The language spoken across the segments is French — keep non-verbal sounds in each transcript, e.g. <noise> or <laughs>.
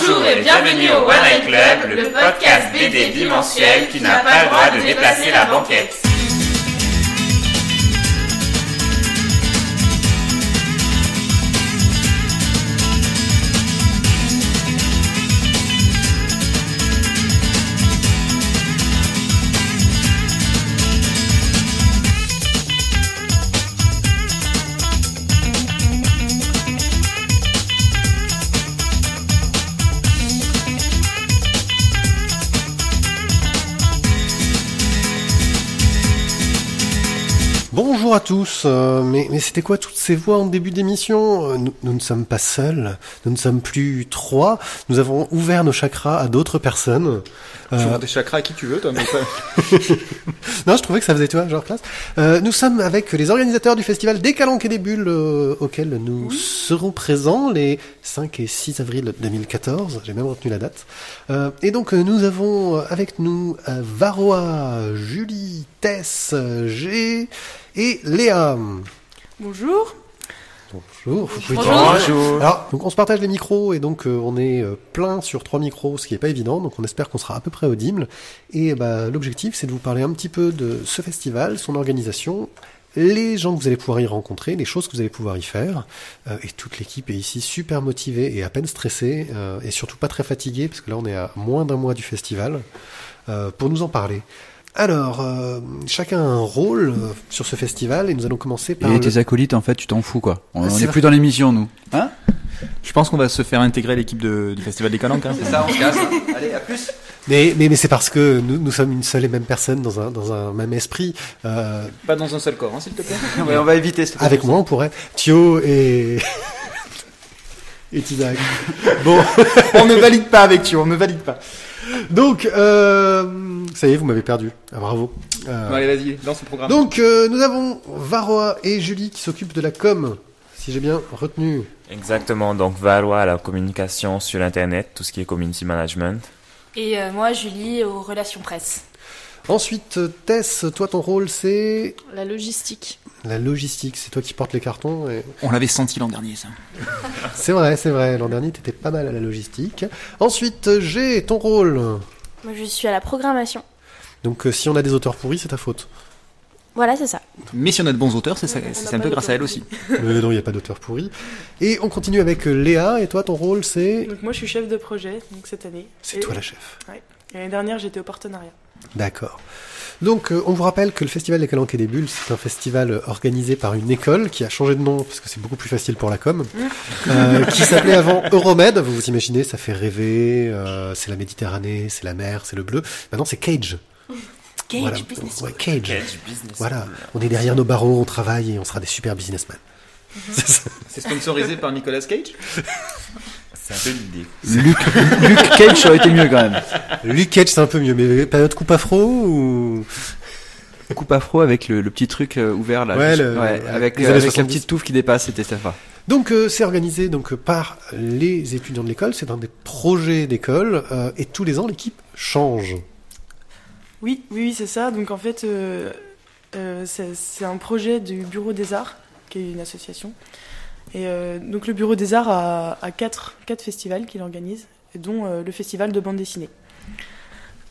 Bonjour et bienvenue au One Night Club, le podcast BD bimensuel qui n'a pas le droit de déplacer la banquette. Bonjour à tous, euh, mais, mais c'était quoi toutes ces voix en début d'émission Euh, nous, nous ne sommes pas seuls, nous ne sommes plus trois, nous avons ouvert nos chakras à d'autres personnes. Tu Euh, des chakras à qui tu veux, toi, mais <laughs> non, je trouvais que ça faisait, tu vois, genre classe. Euh, nous sommes avec les organisateurs du festival des Calanques et des Bulles, euh, auquel nous serons présents les 5 et 6 avril 2014. J'ai même retenu la date. Euh, et donc, nous avons avec nous euh, Varroa, Julie, Tess, euh, G et Léa. Bonjour. Bonjour. Bonjour. Alors, donc on se partage les micros et donc euh, on est euh, plein sur trois micros, ce qui est pas évident. Donc on espère qu'on sera à peu près audible. Et bah, l'objectif, c'est de vous parler un petit peu de ce festival, son organisation, les gens que vous allez pouvoir y rencontrer, les choses que vous allez pouvoir y faire. Euh, et toute l'équipe est ici super motivée et à peine stressée euh, et surtout pas très fatiguée parce que là on est à moins d'un mois du festival euh, pour nous en parler. Alors, euh, chacun a un rôle euh, sur ce festival et nous allons commencer par. Et le- tes acolytes, en fait, tu t'en fous, quoi. On Ah, on c'est est vrai. plus dans l'émission, nous. Hein? Je pense qu'on va se faire intégrer l'équipe de- du Festival des Calanques. Hein. ça, on se casse. Allez, à plus. Mais, mais, mais c'est parce que nous, nous sommes une seule et même personne dans un, dans un même esprit. Euh, Pas dans un seul corps, hein, s'il te plaît. <laughs> Ouais, on va éviter ce avec moi, on pourrait. Thio et. <laughs> et Tizak. Bon, on ne valide pas avec tu, on ne valide pas. Donc, euh, ça y est, vous m'avez perdu. Ah, bravo. Euh, Bon, allez, vas-y, lance le programme. donc, euh, nous avons Varroa et Julie qui s'occupent de la com, si j'ai bien retenu. Exactement, donc Valois à la communication sur Internet, tout ce qui est community management. Et euh, moi, Julie, aux relations presse. Ensuite, Tess, toi, ton rôle, c'est La logistique. La logistique. C'est toi qui portes les cartons. Et... On l'avait senti l'an dernier, ça. <laughs> C'est vrai, c'est vrai. L'an dernier, t'étais pas mal à la logistique. Ensuite, G, ton rôle. Moi, je suis à la programmation. Donc, euh, si on a des auteurs pourris, c'est ta faute. Voilà, c'est ça. Mais si on a de bons auteurs, c'est un peu grâce à elle aussi. Euh, non, il n'y a pas d'auteur pourri. Et on continue avec euh, Léa. Et toi, ton rôle, c'est. Donc moi, je suis chef de projet donc cette année. C'est Et- toi la chef. L'année dernière, j'étais au partenariat. D'accord. Donc, euh, on vous rappelle que le Festival des Calanques et des Bulles, c'est un festival euh, organisé par une école qui a changé de nom parce que c'est beaucoup plus facile pour la com, euh, qui s'appelait avant Euromed. Vous vous imaginez, ça fait rêver. euh, c'est la Méditerranée, c'est la mer, c'est le bleu. Maintenant, c'est Cage. Cage Voilà. Business Ouais, Cage. Edge business. Voilà. On est derrière nos barreaux, on travaille et on sera des super businessmen. <laughs> C'est ça. C'est sponsorisé par Nicolas Cage? <laughs> C'est un peu l'idée. Luc, Luc Cage aurait été mieux, quand même. Luke Cage, c'est un peu mieux, mais période coupe afro ou? Coupe afro avec le, le petit truc euh, ouvert, là. Ouais, le- avec, euh, avec la 70. petite touffe qui dépasse, c'était sympa. Donc euh, c'est organisé donc par les étudiants de l'école, c'est un des projets d'école euh, et tous les ans l'équipe change. Oui, oui, oui, c'est ça. Donc en fait, euh, euh, c'est c'est un projet du Bureau des Arts, qui est une association. Et euh, donc le Bureau des Arts a, a quatre, quatre festivals qu'il organise, dont euh, le festival de bande dessinée.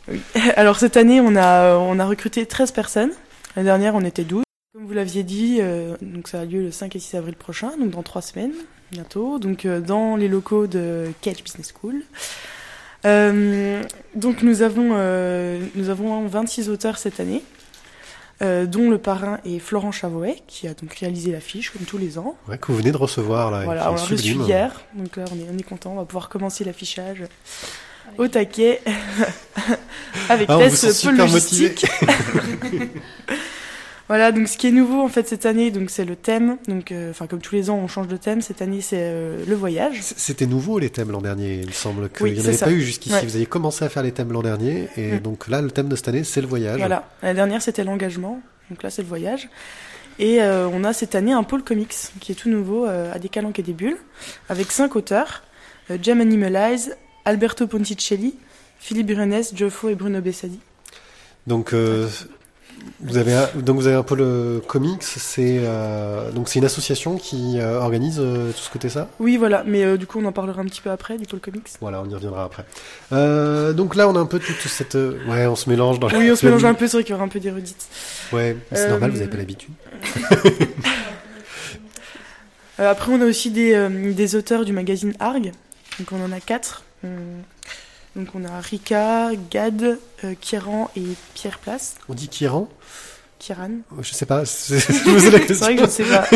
Oui. <laughs> Alors cette année, on a, on a recruté 13 personnes. La dernière, on était 12. Comme vous l'aviez dit, euh, donc ça a lieu le 5 et 6 avril prochain, donc dans trois semaines, bientôt, donc euh, dans les locaux de Cage Business School. Euh, donc nous avons, nous avons 26 auteurs cette année, euh, dont le parrain est Florent Chavoet, qui a donc réalisé l'affiche comme tous les ans. Ouais, que vous venez de recevoir là. et Voilà, on l'a reçu hier, donc là on est, on est content, on va pouvoir commencer l'affichage au taquet <laughs> avec Ah, Tess peu logistique. <laughs> <laughs> Voilà, donc ce qui est nouveau en fait cette année, donc c'est le thème. Donc, euh, enfin comme tous les ans, on change de thème. Cette année, c'est euh, le voyage. C'était nouveau les thèmes l'an dernier, il me semble qu'il Oui, n'y en avait ça. pas eu jusqu'ici. Ouais. Vous avez commencé à faire les thèmes l'an dernier et Mm. donc là le thème de cette année c'est le voyage. Voilà. La dernière, c'était l'engagement. Donc là, c'est le voyage. Et euh, on a cette année un pôle comics qui est tout nouveau à des calanques et des bulles, avec cinq auteurs Jem Animalize, Alberto Ponticelli, Philippe Brunes, Joffo et Bruno Bessadi. Donc euh, Vous avez un, donc vous avez un pôle euh, comics, c'est euh, donc c'est une association qui euh, organise euh, tout ce côté ça. Oui, voilà, mais du coup, on en parlera un petit peu après, du pôle comics. Voilà, on y reviendra après. Donc là, on a un peu toute cette ouais, on se mélange dans la- Oui, on se mélange un peu, c'est vrai qu'il y aura un peu d'érudite. Ouais, c'est normal, vous avez pas l'habitude. <laughs> Après, on a aussi des, des auteurs du magazine Arg. Donc, on en a quatre. On- Donc, on a Rika, Gad, euh, Kieran et Pierre Place. On dit Kieran? Kieran. Je sais pas. c'est- <laughs> Je me la C'est question. vrai que je ne sais pas.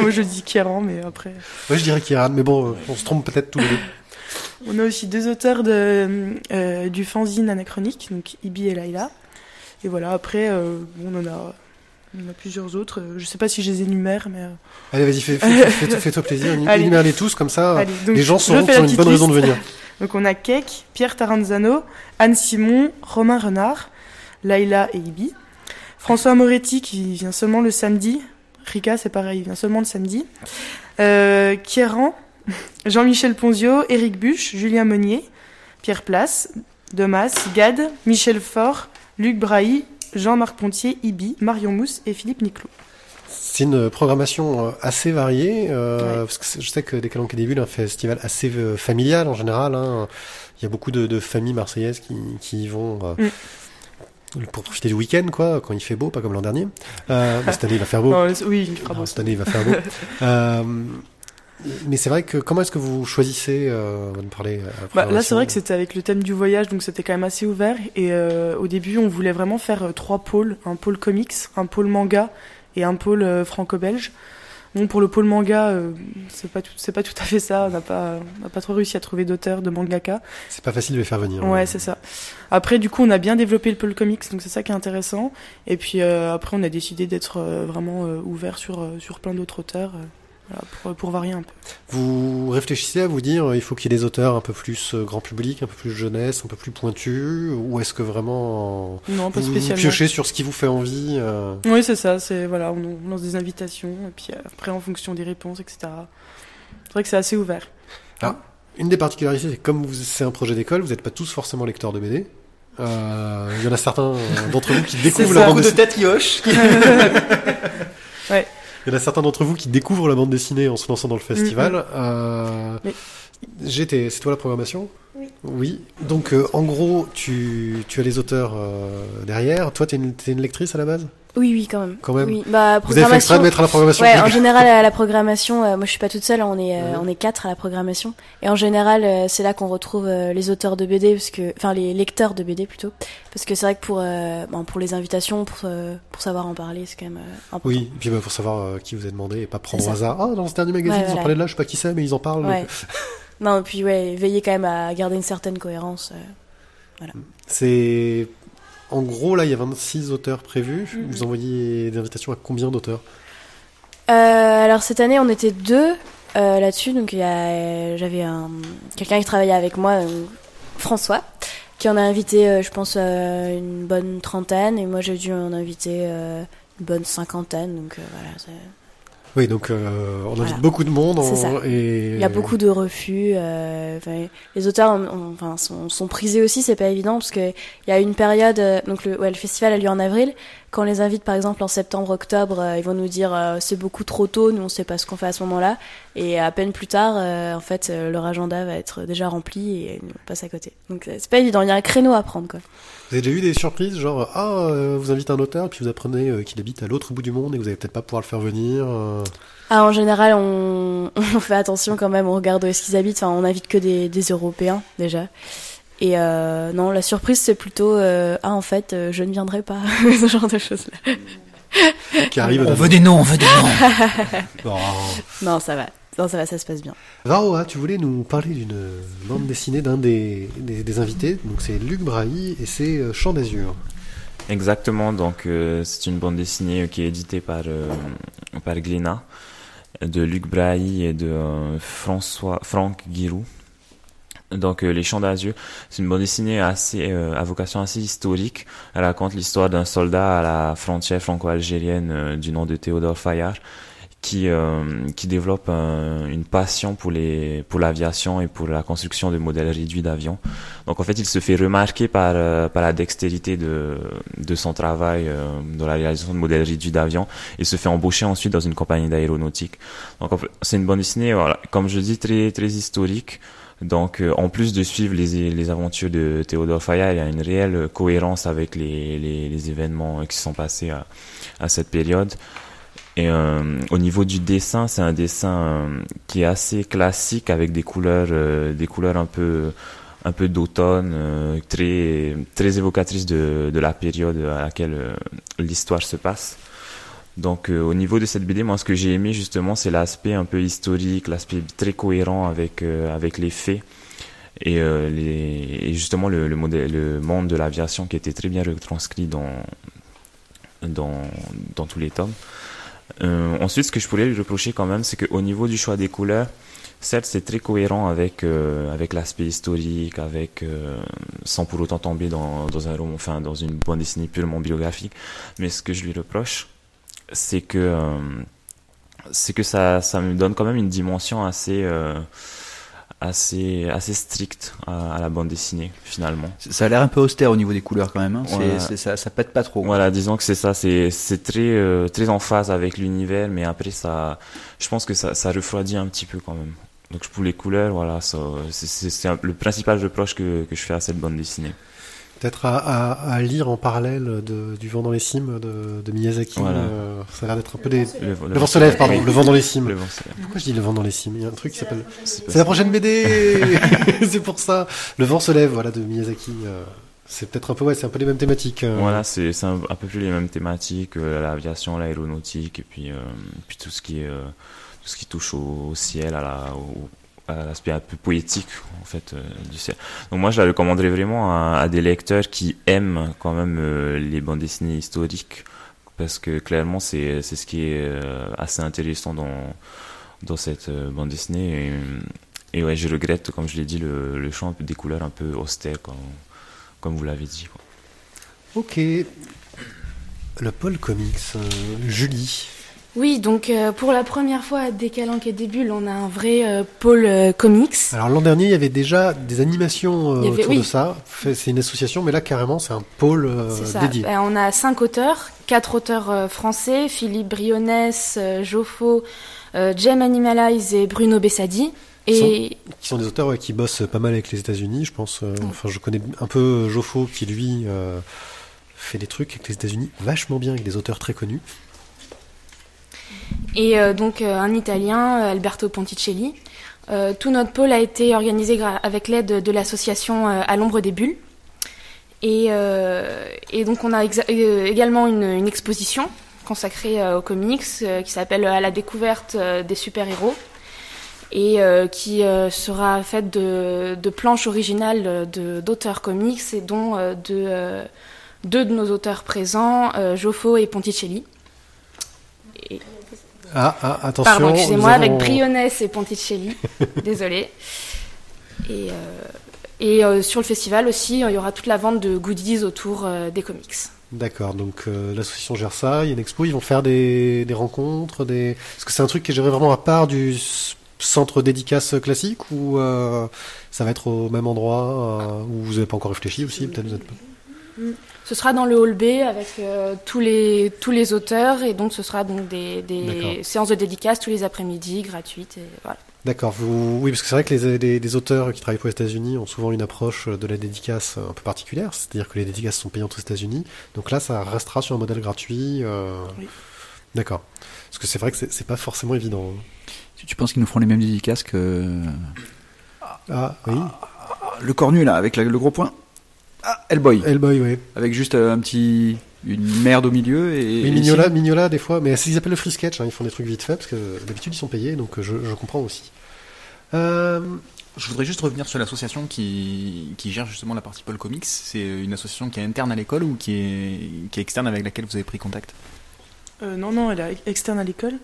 Moi, je dis Kieran, mais après. Ouais, je dirais Kieran, mais bon, euh, on se trompe peut-être tous les deux. On a aussi deux auteurs de, euh, du fanzine anachronique, donc Ibi et Laila. Et voilà, après, euh, on en a. On en a plusieurs autres. Euh, Je sais pas si je les énumère, mais. euh, Allez, vas-y, fais- fais- fais- fais-toi plaisir. <laughs> Énumère-les tous, comme ça, allez, donc, les gens sauront qu'ils ont une bonne raison de venir. <laughs> Donc on a Keck, Pierre Taranzano, Anne Simon, Romain Renard, Laila et Ibi. François Moretti qui vient seulement le samedi. Rika c'est pareil, il vient seulement le samedi. Euh, Kieran, <laughs> Jean-Michel Ponzio, Éric Buche, Julien Monnier, Pierre Place, Demas, Gad, Michel Faure, Luc Brahy, Jean-Marc Pontier, Ibi, Marion Mousse et Philippe Niclot. C'est une programmation euh, assez variée, euh, Ouais. parce que je sais que Décalanque et Début est un festival assez euh, familial en général. hein. Il y a beaucoup de, de familles marseillaises qui, qui y vont euh, pour profiter du week-end, quoi, quand il fait beau, pas comme l'an dernier. Euh, mais cette année, il va faire beau. <laughs> Non, oui, il fera Non, beau. cette année, il va faire beau. <laughs> Euh, mais c'est vrai que comment est-ce que vous choisissez euh, parler Bah, là, c'est vrai que c'était avec le thème du voyage, donc c'était quand même assez ouvert. Et au début, on voulait vraiment faire trois pôles un pôle comics, un pôle manga et un pôle euh, franco-belge. Bon, pour le pôle manga, euh, c'est pas tout, c'est pas tout à fait ça. On n'a pas, on n'a pas trop réussi à trouver d'auteurs de mangaka. C'est pas facile de les faire venir. Ouais, c'est ça. Après, du coup, on a bien développé le pôle comics, donc c'est ça qui est intéressant. Et puis euh, après, on a décidé d'être euh, vraiment ouvert sur sur plein d'autres auteurs, voilà, pour pour varier un peu. Vous réfléchissez à vous dire, euh, il faut qu'il y ait des auteurs un peu plus euh, grand public, un peu plus jeunesse, un peu plus pointus, ou est-ce que vraiment Non, pas vous, vous spécialement. piochez sur ce qui vous fait envie euh, Oui, c'est ça. C'est voilà, on, on lance des invitations et puis après en fonction des réponses, etc. C'est vrai que c'est assez ouvert. Une des particularités, c'est que comme c'est un projet d'école, vous n'êtes pas tous forcément lecteurs de BD. Euh, Il y en a certains d'entre vous qui découvrent la bande de tête Yosh. <laughs> <laughs> Il y en a certains d'entre vous qui découvrent la bande dessinée en se lançant dans le festival. Mm, Euh, Mais- GT, c'est toi la programmation? Oui. Oui. Donc, euh, en gros, tu, tu as les auteurs euh, derrière. Toi, t'es une, t'es une lectrice à la base? Oui, oui, quand même. Quand même. Oui. Bah, Vous avez fait exprès de mettre à la programmation Ouais, en général, à la programmation, euh, moi je suis pas toute seule, on est, Ouais. on est quatre à la programmation. Et en général, c'est là qu'on retrouve les auteurs de BD, parce que, enfin les lecteurs de BD plutôt. Parce que c'est vrai que pour, bon, pour les invitations, pour, pour savoir en parler, c'est quand même important. Oui, et puis bah, pour savoir qui vous a demandé et pas prendre au hasard. Ah, dans ce dernier magazine, Ouais, ils en voilà. parlaient de là, je sais pas qui c'est, mais ils en parlent. Ouais. donc, <laughs> Non, et puis ouais, veillez quand même à garder une certaine cohérence. euh. C'est. En gros, là, il y a 26 auteurs prévus. Mhm. Vous envoyez des invitations à combien d'auteurs? Euh, alors cette année, on était deux euh, là-dessus, donc j'avais un quelqu'un qui travaillait avec moi, François, qui en a invité, je pense, une bonne trentaine, et moi j'ai dû en inviter une bonne cinquantaine, donc voilà. Oui, donc euh, on invite Voilà. beaucoup de monde. Ça. Et... Il y a beaucoup de refus. euh, les auteurs ont- ont- enfin, sont, sont prisés aussi, c'est pas évident parce que il y a une période. euh, donc le, ouais, le festival a lieu en avril. Quand on les invite par exemple en septembre, octobre, euh, ils vont nous dire euh, c'est beaucoup trop tôt, nous on sait pas ce qu'on fait à ce moment-là. Et à peine plus tard, euh, en fait, leur agenda va être déjà rempli et on passe à côté. Donc c'est pas évident. Il y a un créneau à prendre quoi. Vous avez déjà eu des surprises, genre ah, vous invitez un auteur, puis vous apprenez qu'il habite à l'autre bout du monde et vous allez peut-être pas pouvoir le faire venir. Ah, en général, on, <laughs> on fait attention quand même, on regarde où est-ce qu'ils habitent. Enfin, on invite que des, des Européens déjà. Et euh, non, la surprise c'est plutôt euh, ah en fait euh, je ne viendrai pas <laughs> ce genre de choses là. qui arrive. On veut des noms, on veut des noms. <laughs> Oh. Non ça va, non ça va, ça se passe bien. Varoa, tu voulais nous parler d'une bande dessinée d'un des, des, des invités. Donc c'est Luc Brahy et c'est Chant d'Azur. Exactement, donc euh, c'est une bande dessinée qui est éditée par, euh, par Glénat, de Luc Brahy et de euh, François, Franck Giroux. Donc euh, Les Chants d'Azur, c'est une bande dessinée assez, euh, à vocation assez historique. Elle raconte l'histoire d'un soldat à la frontière franco-algérienne euh, du nom de Théodore Fayard qui euh, qui développe une passion pour les pour l'aviation et pour la construction de modèles réduits d'avions. Donc en fait, il se fait remarquer par euh, par la dextérité de de son travail euh, dans la réalisation de modèles réduits d'avions et se fait embaucher ensuite dans une compagnie d'aéronautique. Donc en fait, c'est une bande dessinée voilà, comme je dis très très historique. Donc, en plus de suivre les, les aventures de Théodore Fayard, il y a une réelle cohérence avec les, les, les événements qui sont passés à, à cette période. Et euh, au niveau du dessin, c'est un dessin euh, qui est assez classique avec des couleurs, euh, des couleurs un peu, un peu d'automne, très, très évocatrices de, de la période à laquelle l'histoire se passe. Donc au niveau de cette BD, moi ce que j'ai aimé justement, c'est l'aspect un peu historique, l'aspect très cohérent avec avec les faits et, les, et justement le, le, modèle, le monde de l'aviation qui était très bien retranscrit dans dans dans tous les tomes. Euh, ensuite, ce que je pourrais lui reprocher quand même, c'est qu'au niveau du choix des couleurs, certes, c'est très cohérent avec euh, avec l'aspect historique, avec euh, sans pour autant tomber dans dans un roman, enfin dans une bande dessinée purement biographique. Mais ce que je lui reproche, c'est que euh, c'est que ça ça me donne quand même une dimension assez euh, assez assez strict à, la bande dessinée finalement. Ça a l'air un peu austère au niveau des couleurs quand même. Hein. ça, ça pète pas trop. Voilà, disons que c'est ça, c'est c'est très euh, très en phase avec l'univers, mais après ça, je pense que ça ça refroidit un petit peu quand même. Donc pour les couleurs, voilà, c'est le principal reproche que que je fais à cette bande dessinée peut-être à, à, lire en parallèle de, du vent dans les cimes de, de Miyazaki. Euh, ça a l'air d'être un peu des. Le, vent se lève, pardon. Le vent dans les cimes. Pourquoi je dis le vent dans les cimes? Il y a un truc qui s'appelle. C'est la prochaine BD. <laughs> c'est pour ça. Le vent se lève, voilà, de Miyazaki. Euh, c'est peut-être un peu ouais, c'est un peu les mêmes thématiques. Euh. Voilà, c'est un, un, peu plus les mêmes thématiques, l'aviation, l'aéronautique, et puis puis tout ce qui est tout ce qui touche au, ciel, à la, au, l'aspect un peu poétique en fait euh, du ciel. Donc moi je la recommanderais vraiment à, des lecteurs qui aiment quand même euh, les bandes dessinées historiques parce que clairement c'est c'est ce qui est euh, assez intéressant dans dans cette bande dessinée et, et, ouais je regrette comme je l'ai dit le, le champ des couleurs un peu austères comme, comme vous l'avez dit. Ok. Le Paul Comics, Julie. Oui, donc euh, pour la première fois à Décalanque et Débule, on a un vrai euh, pôle euh, comics. Alors l'an dernier, il y avait déjà des animations autour de ça. C'est une association, mais là carrément, c'est un pôle dédié. Ben, on a cinq auteurs, quatre auteurs français Philippe Brionnes, Joffo, Jem Animalize et Bruno Bessadi. Et... Qui sont, des auteurs qui bossent pas mal avec les États-Unis, je pense. Enfin, je connais un peu Joffo qui lui fait des trucs avec les États-Unis vachement bien avec des auteurs très connus. Et euh, donc euh, un Italien, euh, Alberto Ponticelli. tout notre pôle a été organisé avec l'aide de l'association À l'ombre des bulles. Et, donc on a également une, exposition consacrée aux comics qui s'appelle À la découverte des super-héros et qui sera faite de, planches originales d'auteurs comics et dont de, deux de nos auteurs présents, Joffo et Ponticelli. Ah, ah, attention. Pardon, excusez-moi, avec Brionnes et Ponticelli. <laughs> Désolé. Et, euh, et euh, sur le festival aussi, il y aura toute la vente de goodies autour euh, des comics. D'accord, donc l'association gère ça, il y a une expo, ils vont faire des, des rencontres, des... Est-ce que c'est un truc qui est géré vraiment à part du centre dédicace classique ou ça va être au même endroit où vous n'avez pas encore réfléchi aussi peut-être vous êtes pas... Mm. Ce sera dans le hall B avec euh, tous les tous les auteurs et donc ce sera donc des, des séances de dédicaces tous les après-midi gratuites et voilà. D'accord. Vous... Oui, parce que c'est vrai que les, les, auteurs qui travaillent pour les États-Unis ont souvent une approche de la dédicace un peu particulière, c'est-à-dire que les dédicaces sont payantes aux États-Unis. Donc là, ça restera sur un modèle gratuit. Euh... Oui. D'accord. Parce que c'est vrai que c'est pas forcément évident. Tu, tu penses qu'ils nous feront les mêmes dédicaces que ah oui. le cornu là avec le gros point. Ah, Hellboy. Hellboy, oui. Avec juste euh, un petit une merde au milieu et. Oui, Mignola, Mignola des fois, mais ils appellent le free sketch. Hein, ils font des trucs vite fait parce que d'habitude ils sont payés, donc je, je comprends aussi. Euh... Je voudrais juste revenir sur l'association qui, qui gère justement la partie Paul Comics. C'est une association qui est interne à l'école ou qui est, qui est externe avec laquelle vous avez pris contact? Euh, Non, non, elle est externe à l'école.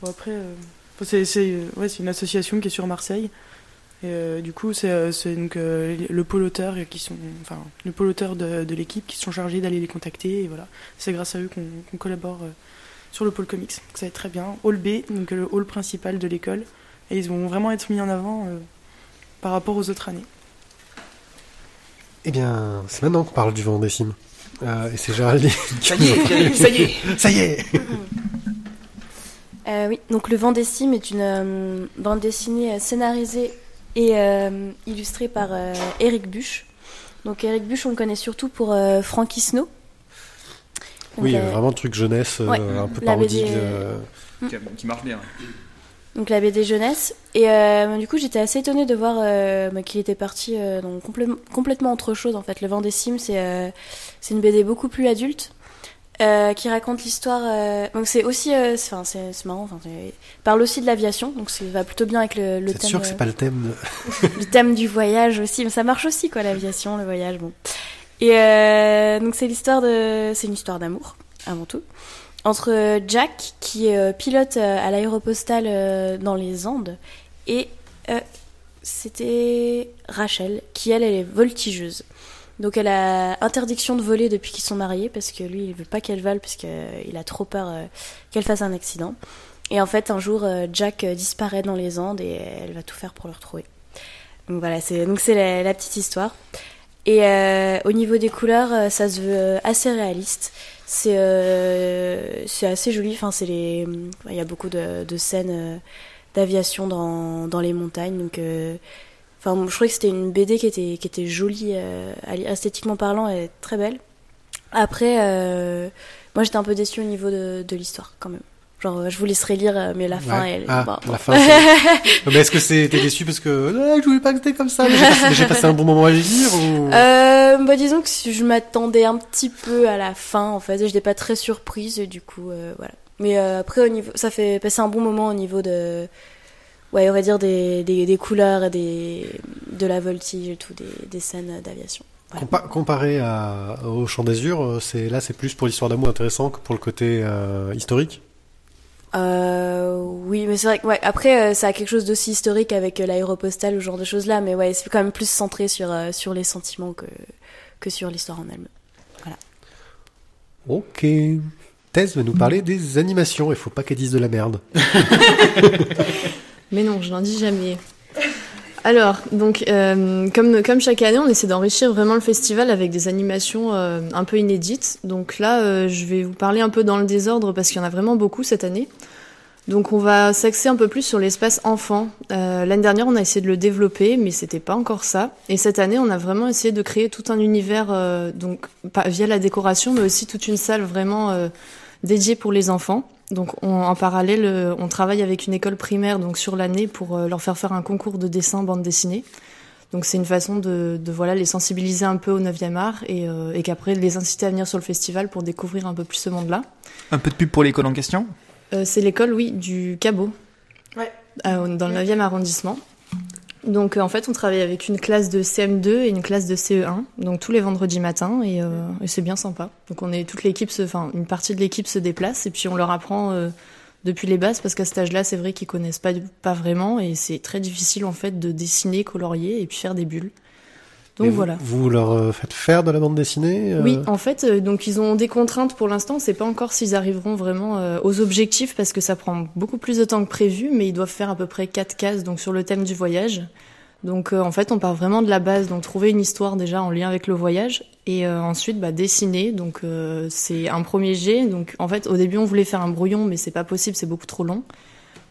Bon, après, euh, c'est euh, ouais, une association qui est sur Marseille. Et euh, du coup, c'est euh, donc euh, le pôle auteur qui sont, enfin, le pôle auteur de, de l'équipe qui sont chargés d'aller les contacter. Et voilà, c'est grâce à eux qu'on collabore sur le pôle comics. Donc ça va être très bien. Hall B, donc le hall principal de l'école. Et ils vont vraiment être mis en avant euh, par rapport aux autres années. Eh bien, c'est maintenant qu'on parle du vent des cimes. Euh, et c'est Géraldine. Ça y est, ça y est. Ça y est Euh, oui, donc Le Vent des Cimes est une euh, bande dessinée scénarisée et euh, illustrée par euh, Eric Buch. Donc Eric Buch, on le connaît surtout pour euh, Frankie Snow. Donc, Oui, euh, vraiment truc jeunesse, euh, ouais, un peu parodique. BD, euh, Qui, qui marche bien. donc la BD jeunesse. Et euh, du coup, j'étais assez étonnée de voir euh, bah, qu'il était parti euh, complè- complètement autre chose. En fait, Le Vent des Cimes, c'est euh, c'est une BD beaucoup plus adulte. Euh, qui raconte l'histoire. euh, donc c'est aussi, euh, c'est- enfin c'est c'est marrant. Enfin, c'est- parle aussi de l'aviation, donc ça va plutôt bien avec le, le thème. sûr que c'est pas le thème de- <laughs> le thème du voyage aussi, mais ça marche aussi quoi, l'aviation, le voyage, bon. Et euh, donc c'est l'histoire de, c'est une histoire d'amour avant tout entre Jack qui est pilote à l'aéropostale dans les Andes et c'était Rachel qui elle, elle est voltigeuse. Donc elle a interdiction de voler depuis qu'ils sont mariés parce que lui il veut pas qu'elle vole parce qu'il a trop peur euh, qu'elle fasse un accident. Et en fait un jour euh, Jack euh, disparaît dans les Andes et elle va tout faire pour le retrouver. Donc voilà, c'est donc c'est la, petite histoire. Et euh, au niveau des couleurs, euh, ça se veut euh, assez réaliste. C'est euh, c'est assez joli. Enfin, c'est les il y a beaucoup de, de scènes euh, d'aviation dans, dans les montagnes. Donc, euh, enfin, je trouvais que c'était une BD qui était qui était jolie, euh, esthétiquement parlant, et très belle. Après, euh, moi, j'étais un peu déçue au niveau de, de l'histoire quand même. Genre, je vous laisserai lire, euh, mais la fin, Ouais. elle. Ah, bah, la fin. c'est- <laughs> mais est-ce que t'es déçu parce que Ah, je voulais pas que c'était comme ça, mais j'ai passé, un bon moment à lire ou? Euh, bah disons que je m'attendais un petit peu à la fin en fait, je n'étais pas très surprise et du coup euh, voilà. Mais euh, après au niveau, ça fait passer un bon moment au niveau de, ouais on va dire des, des, des couleurs et des de la voltige et tout, des, des scènes d'aviation. Voilà. Compa- comparé à, au Chant d'Azur, euh, c'est là c'est plus pour l'histoire d'amour intéressant que pour le côté euh, historique? Euh, oui, mais c'est vrai que ouais, après ça a quelque chose d'aussi historique avec l'aéropostale ou ce genre de choses là, mais ouais c'est quand même plus centré sur sur les sentiments que que sur l'histoire en elle-même. Ok. Thèse va nous parler des animations. Il faut pas qu'elle dise de la merde. <laughs> Mais non, je n'en dis jamais. Alors, donc, euh, comme, comme chaque année, on essaie d'enrichir vraiment le festival avec des animations euh, un peu inédites. Donc là, euh, je vais vous parler un peu dans le désordre parce qu'il y en a vraiment beaucoup cette année. Donc on va s'axer un peu plus sur l'espace enfant. Euh, L'année dernière, on a essayé de le développer, mais c'était pas encore ça. Et cette année, on a vraiment essayé de créer tout un univers, euh, donc pas via la décoration, mais aussi toute une salle vraiment euh, dédiée pour les enfants. Donc on- en parallèle, euh, on travaille avec une école primaire donc sur l'année pour euh, leur faire faire un concours de dessin bande dessinée. Donc c'est une façon de, de voilà les sensibiliser un peu au 9e art et, euh, et qu'après les inciter à venir sur le festival pour découvrir un peu plus ce monde-là. Un peu de pub pour l'école en question? Euh, c'est l'école, oui, du Cabot, Ouais. euh, dans le 9e arrondissement. Donc euh, en fait, on travaille avec une classe de CM2 et une classe de CE1, donc tous les vendredis matins, et, euh, et c'est bien sympa. Donc on est toute l'équipe, enfin une partie de l'équipe se déplace et puis on leur apprend euh, depuis les bases parce qu'à cet âge-là, c'est vrai qu'ils connaissent pas pas vraiment et c'est très difficile en fait de dessiner, colorier et puis faire des bulles. Donc vous- voilà. Vous, leur euh, faites faire de la bande dessinée euh, Oui, en fait, euh, donc ils ont des contraintes pour l'instant. On sait pas encore s'ils arriveront vraiment euh, aux objectifs parce que ça prend beaucoup plus de temps que prévu, mais ils doivent faire à peu près quatre cases donc sur le thème du voyage. Donc euh, en fait, on part vraiment de la base, donc trouver une histoire déjà en lien avec le voyage et euh, ensuite bah, dessiner. Donc euh, c'est un premier jet. Donc en fait, au début, on voulait faire un brouillon, mais c'est pas possible, c'est beaucoup trop long.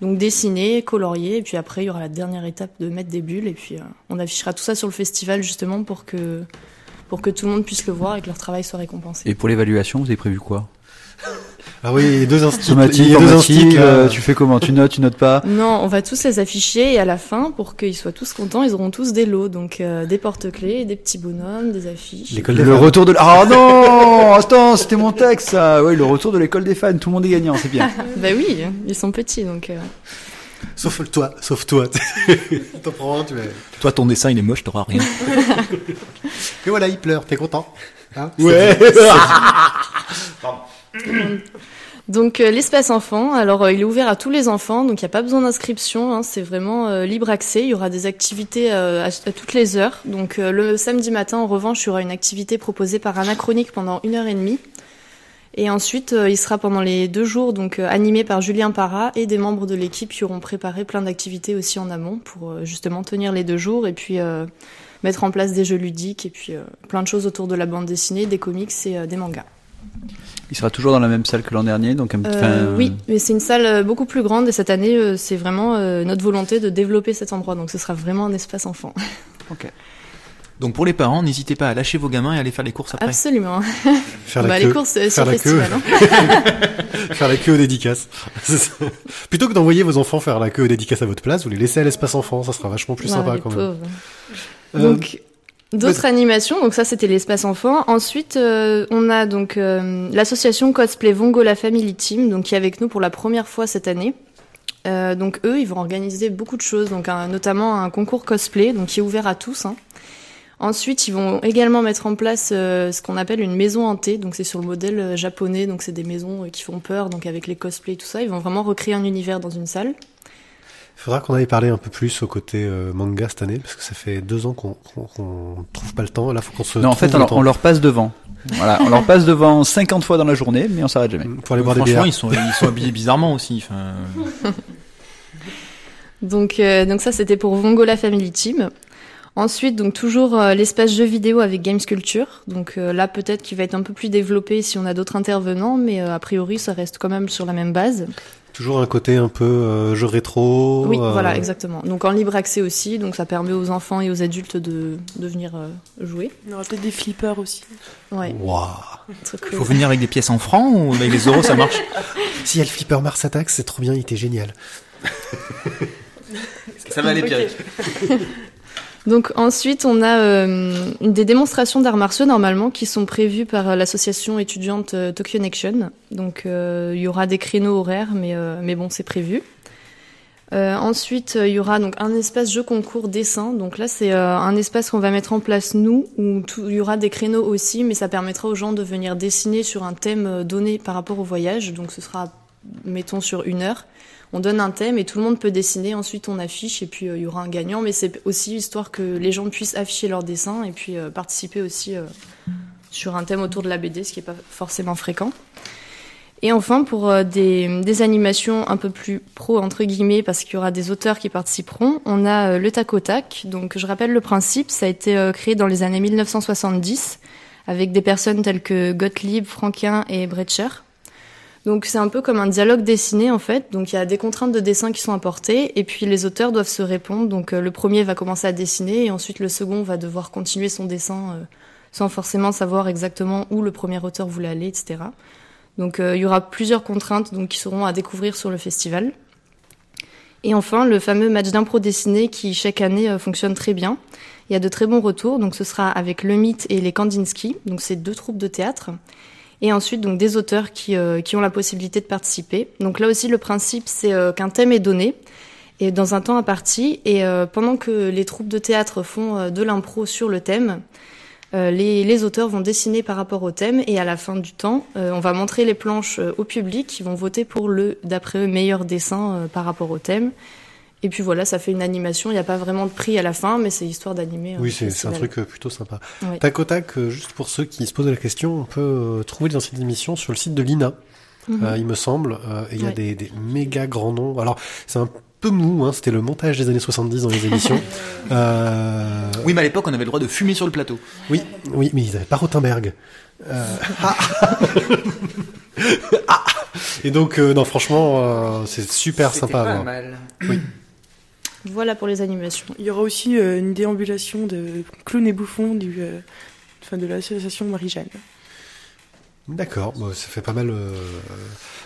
Donc dessiner, colorier, et puis après il y aura la dernière étape de mettre des bulles, et puis euh, on affichera tout ça sur le festival justement pour que pour que tout le monde puisse le voir et que leur travail soit récompensé. Et pour l'évaluation, vous avez prévu quoi? Ah oui, il y a deux instincts, euh, là. tu fais comment Tu notes, tu notes pas Non, on va tous les afficher et à la fin, pour qu'ils soient tous contents, ils auront tous des lots, donc euh, des porte-clés, des petits bonhommes, des affiches. L'école des Le fans. retour de... Ah non <laughs> Attends, c'était mon texte ça Oui, le retour de l'école des fans, tout le monde est gagnant, c'est bien. <laughs> Bah oui, ils sont petits, donc euh, Sauf toi, sauf toi. <laughs> T'en prends un, tu vas. Toi, ton dessin, il est moche, t'auras rien. Et voilà, il pleure. T'es content Hein? Ouais. Donc euh, l'espace enfant, alors euh, il est ouvert à tous les enfants, donc il n'y a pas besoin d'inscription, hein, c'est vraiment euh, libre accès. Il y aura des activités à, toutes les heures. Donc le samedi matin, en revanche, il y aura une activité proposée par Anachronique pendant une heure et demie. Et ensuite, il sera pendant les deux jours donc animé par Julien Parra et des membres de l'équipe qui auront préparé plein d'activités aussi en amont pour justement tenir les deux jours et puis mettre en place des jeux ludiques et puis plein de choses autour de la bande dessinée, des comics et des mangas. Il sera toujours dans la même salle que l'an dernier, donc un petit. Euh, enfin, oui, mais c'est une salle euh, beaucoup plus grande et cette année, euh, c'est vraiment euh, notre volonté de développer cet endroit. Donc ce sera vraiment un espace enfant. <laughs> Donc pour les parents, n'hésitez pas à lâcher vos gamins et aller faire les courses après. Absolument. <laughs> Faire la Bah, queue. les courses euh, faire sur la queue. festival. hein. <laughs> faire la queue aux dédicaces. Plutôt que d'envoyer vos enfants faire la queue aux dédicaces à votre place, vous les laissez à l'espace enfant, ça sera vachement plus Ouais, sympa les quand même. pauvres. Euh, Donc, d'autres animations. Donc ça, c'était l'espace enfant. Ensuite, euh, on a donc euh, l'association cosplay Vongola Family Team, donc qui est avec nous pour la première fois cette année. Euh, donc eux, ils vont organiser beaucoup de choses, donc un- notamment un concours cosplay, donc qui est ouvert à tous. hein. Ensuite, ils vont également mettre en place euh, ce qu'on appelle une maison hantée. Donc c'est sur le modèle euh, japonais, donc c'est des maisons euh, qui font peur, donc avec les cosplays et tout ça. Ils vont vraiment recréer un univers dans une salle. Il faudra qu'on aille parler un peu plus au côté euh, manga cette année, parce que ça fait deux ans qu'on trouve pas le temps. Là, faut qu'on se Non, en fait, on le leur, temps. on leur passe devant. Voilà, on leur passe devant 50 fois dans la journée, mais on s'arrête jamais. Pour aller boire des Franchement, bières. ils sont, ils sont habillés bizarrement aussi. <laughs> Donc, euh, donc ça, c'était pour Vongola Family Team. Ensuite, donc toujours euh, l'espace jeux vidéo avec Games Culture. Donc euh, là, peut-être qu'il va être un peu plus développé si on a d'autres intervenants, mais euh, a priori, ça reste quand même sur la même base. Toujours un côté un peu euh, jeu rétro. Oui, euh, voilà, exactement. Donc en libre accès aussi, donc ça permet aux enfants et aux adultes de, de venir euh, jouer. Il y aura peut-être des flippers aussi. Ouais, Waouh. cool. faut venir avec des pièces en francs ou avec les euros, ça marche? <laughs> Si, y a le flipper Mars Attack, c'est trop bien, il était génial. Ça va aller, Ok. Pierrick. <laughs> Donc ensuite, on a euh, des démonstrations d'arts martiaux normalement qui sont prévues par euh, l'association étudiante euh, Tokyo Nection. Donc euh, il y aura des créneaux horaires, mais mais bon, c'est prévu. Ensuite, il y aura donc un espace jeu concours dessin. Donc là, c'est un espace qu'on va mettre en place nous, où il y aura des créneaux aussi, mais ça permettra aux gens de venir dessiner sur un thème donné par rapport au voyage. Donc ce sera, mettons, sur une heure. On donne un thème et tout le monde peut dessiner. Ensuite, on affiche et puis euh, il y aura un gagnant. Mais c'est aussi histoire que les gens puissent afficher leur dessin et puis euh, participer aussi euh, sur un thème autour de la BD, ce qui n'est pas forcément fréquent. Et enfin, pour des, animations un peu plus pro, entre guillemets, parce qu'il y aura des auteurs qui participeront, on a le tac au tac. Donc, je rappelle le principe, ça a été créé dans les années 1970 avec des personnes telles que Gottlieb, Franquin et Brecher. Donc c'est un peu comme un dialogue dessiné en fait. Donc il y a des contraintes de dessin qui sont apportées et puis les auteurs doivent se répondre. Donc euh, le premier va commencer à dessiner et ensuite le second va devoir continuer son dessin euh, sans forcément savoir exactement où le premier auteur voulait aller, etc. Donc euh, il y aura plusieurs contraintes donc qui seront à découvrir sur le festival. Et enfin le fameux match d'impro dessiné qui chaque année fonctionne très bien. Il y a de très bons retours. Donc ce sera avec le Mythe et les Kandinsky. Donc c'est deux troupes de théâtre et ensuite donc des auteurs qui, euh, qui ont la possibilité de participer. Donc là aussi le principe c'est euh, qu'un thème est donné et dans un temps imparti et euh, pendant que les troupes de théâtre font euh, de l'impro sur le thème, euh, les, les auteurs vont dessiner par rapport au thème et à la fin du temps euh, on va montrer les planches au public qui vont voter pour le d'après eux meilleur dessin par rapport au thème. Et puis voilà, ça fait une animation. Il n'y a pas vraiment de prix à la fin, mais c'est histoire d'animer. euh, Oui, c'est un truc euh, plutôt sympa. Ouais. Tac au tac, euh, juste pour ceux qui se posent la question, on peut trouver les anciennes émissions sur le site de l'INA, Mhm. euh, il me semble, euh, et il y a des, des méga grands noms. Alors, c'est un peu mou, hein, c'était le montage des années 70 dans les émissions. <laughs> euh, Oui, mais à l'époque, on avait le droit de fumer sur le plateau. oui, oui, mais ils avaient pas Rothenberg. Euh, ah. <laughs> Ah. Et donc, euh, non, franchement, euh, c'est super sympa voir. mal. Voilà pour les animations. Il y aura aussi euh, une déambulation de clown et bouffon du, euh, de l'association Marie-Jeanne. D'accord, bon, ça fait pas mal. euh,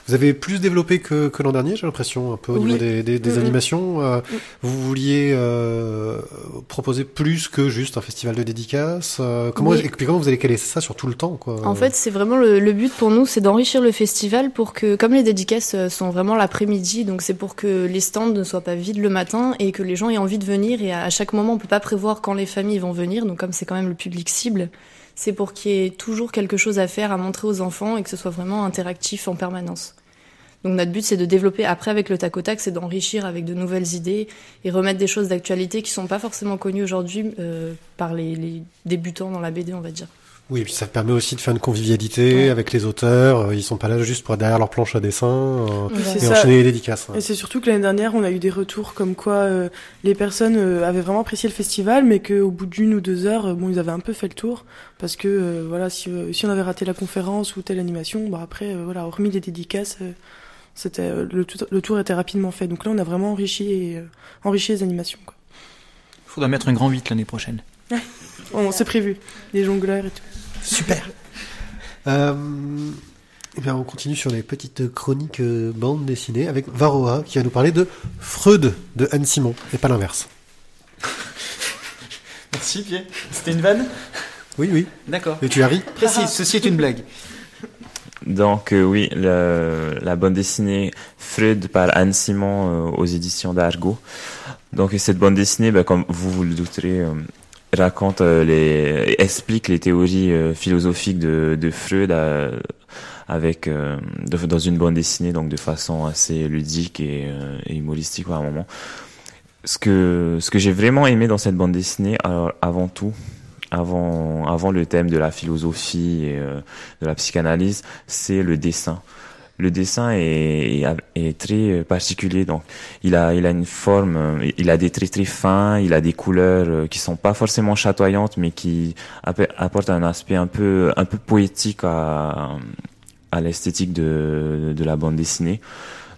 Vous avez plus développé que, que l'an dernier, j'ai l'impression, un peu au Oui. niveau des, des, des animations. euh, Vous vouliez euh, proposer plus que juste un festival de dédicaces. euh, comment, Oui. et puis comment vous allez caler ça sur tout le temps, quoi? En fait, c'est vraiment le, le but pour nous, c'est d'enrichir le festival pour que, comme les dédicaces sont vraiment l'après-midi, donc c'est pour que les stands ne soient pas vides le matin et que les gens aient envie de venir. Et à, à chaque moment, on peut pas prévoir quand les familles vont venir. Donc comme c'est quand même le public cible, c'est pour qu'il y ait toujours quelque chose à faire, à montrer aux enfants et que ce soit vraiment interactif en permanence. Donc notre but, c'est de développer après avec le tac tac, c'est d'enrichir avec de nouvelles idées et remettre des choses d'actualité qui sont pas forcément connues aujourd'hui euh, par les, les débutants dans la BD, on va dire. Oui, et puis ça permet aussi de faire une convivialité Ouais. avec les auteurs. Euh, Ils sont pas là juste pour être derrière leur planche à dessin euh, et ça. enchaîner les dédicaces. Et c'est surtout que l'année dernière, on a eu des retours comme quoi euh, les personnes euh, avaient vraiment apprécié le festival, mais qu'au bout d'une ou deux heures, euh, bon, ils avaient un peu fait le tour, parce que euh, voilà, si, euh, si on avait raté la conférence ou telle animation, bah après, euh, voilà, hormis les dédicaces, euh, c'était euh, le, tout- le tour était rapidement fait. Donc là, on a vraiment enrichi et, euh, enrichi les animations. Quoi. Faudra mettre un grand 8 l'année prochaine. <laughs> On s'est prévu, les jongleurs et tout. Super. <laughs> Euh, eh bien, on continue sur les petites chroniques euh, bandes dessinées avec Varroa qui va nous parler de Freud de Anne Simon et pas l'inverse. <laughs> Merci Pierre. C'était une vanne? Oui, oui. D'accord. Et tu as ri? Précise, ceci est une blague. Donc euh, oui, le- la bande dessinée Freud par Anne Simon euh, aux éditions d'Argo. Donc et cette bande dessinée, bah, comme vous vous le douterez, euh, raconte euh, les, explique les théories euh, philosophiques de, Freud euh, avec dans une bande dessinée, donc de façon assez ludique et, humoristique par moment. Ce que ce que j'ai vraiment aimé dans cette bande dessinée, avant tout, avant avant le thème de la philosophie et de la psychanalyse, c'est le dessin. Le dessin est, est, très particulier, donc il a, il a une forme, euh, il a des traits très fins, il a des couleurs euh, qui sont pas forcément chatoyantes, mais qui apportent un aspect un peu, un peu poétique à, à l'esthétique de, de la bande dessinée.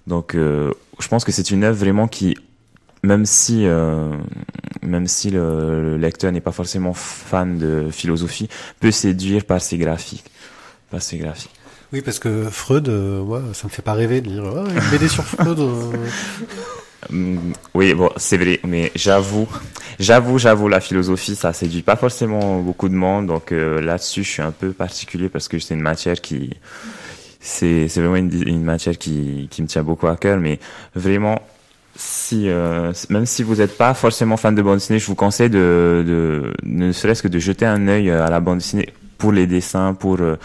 Donc, euh, je pense que c'est une œuvre vraiment qui, même si, euh, même si le, le lecteur n'est pas forcément fan de philosophie, peut séduire par ses graphiques, par ses graphiques. Oui, parce que Freud, euh, moi, ça me fait pas rêver de lire une BD sur Freud. Oui, bon, c'est vrai, mais j'avoue, j'avoue, j'avoue, la philosophie, ça séduit pas forcément beaucoup de monde, donc euh, là-dessus, je suis un peu particulier parce que c'est une matière qui, c'est, c'est vraiment une, une matière qui, qui me tient beaucoup à cœur, mais vraiment, si, euh, même si vous n'êtes pas forcément fan de bande dessinée, je vous conseille de, de ne serait-ce que de jeter un œil à la bande dessinée pour les dessins, pour euh,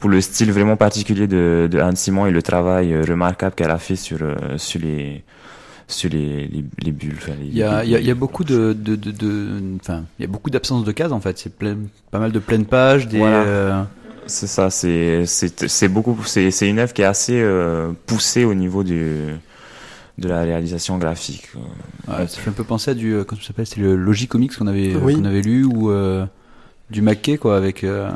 pour le style vraiment particulier de, de Anne Simon et le travail euh, remarquable qu'elle a fait sur euh, sur les sur les, les, les bulles. enfin, les- Il y a, il y a, il y a beaucoup de, de, de, de- enfin, il y a beaucoup d'absence de cases en fait. C'est plein, pas mal de pleines pages, des. Voilà. euh, C'est ça, c'est c'est c'est beaucoup c'est c'est une œuvre qui est assez euh, poussée au niveau du de la réalisation graphique. ouais, ça fait un peu penser à du, comment ça s'appelle, c'est le Logicomics qu'on avait, Oui. qu'on avait lu ou euh, du Mackay quoi avec. euh,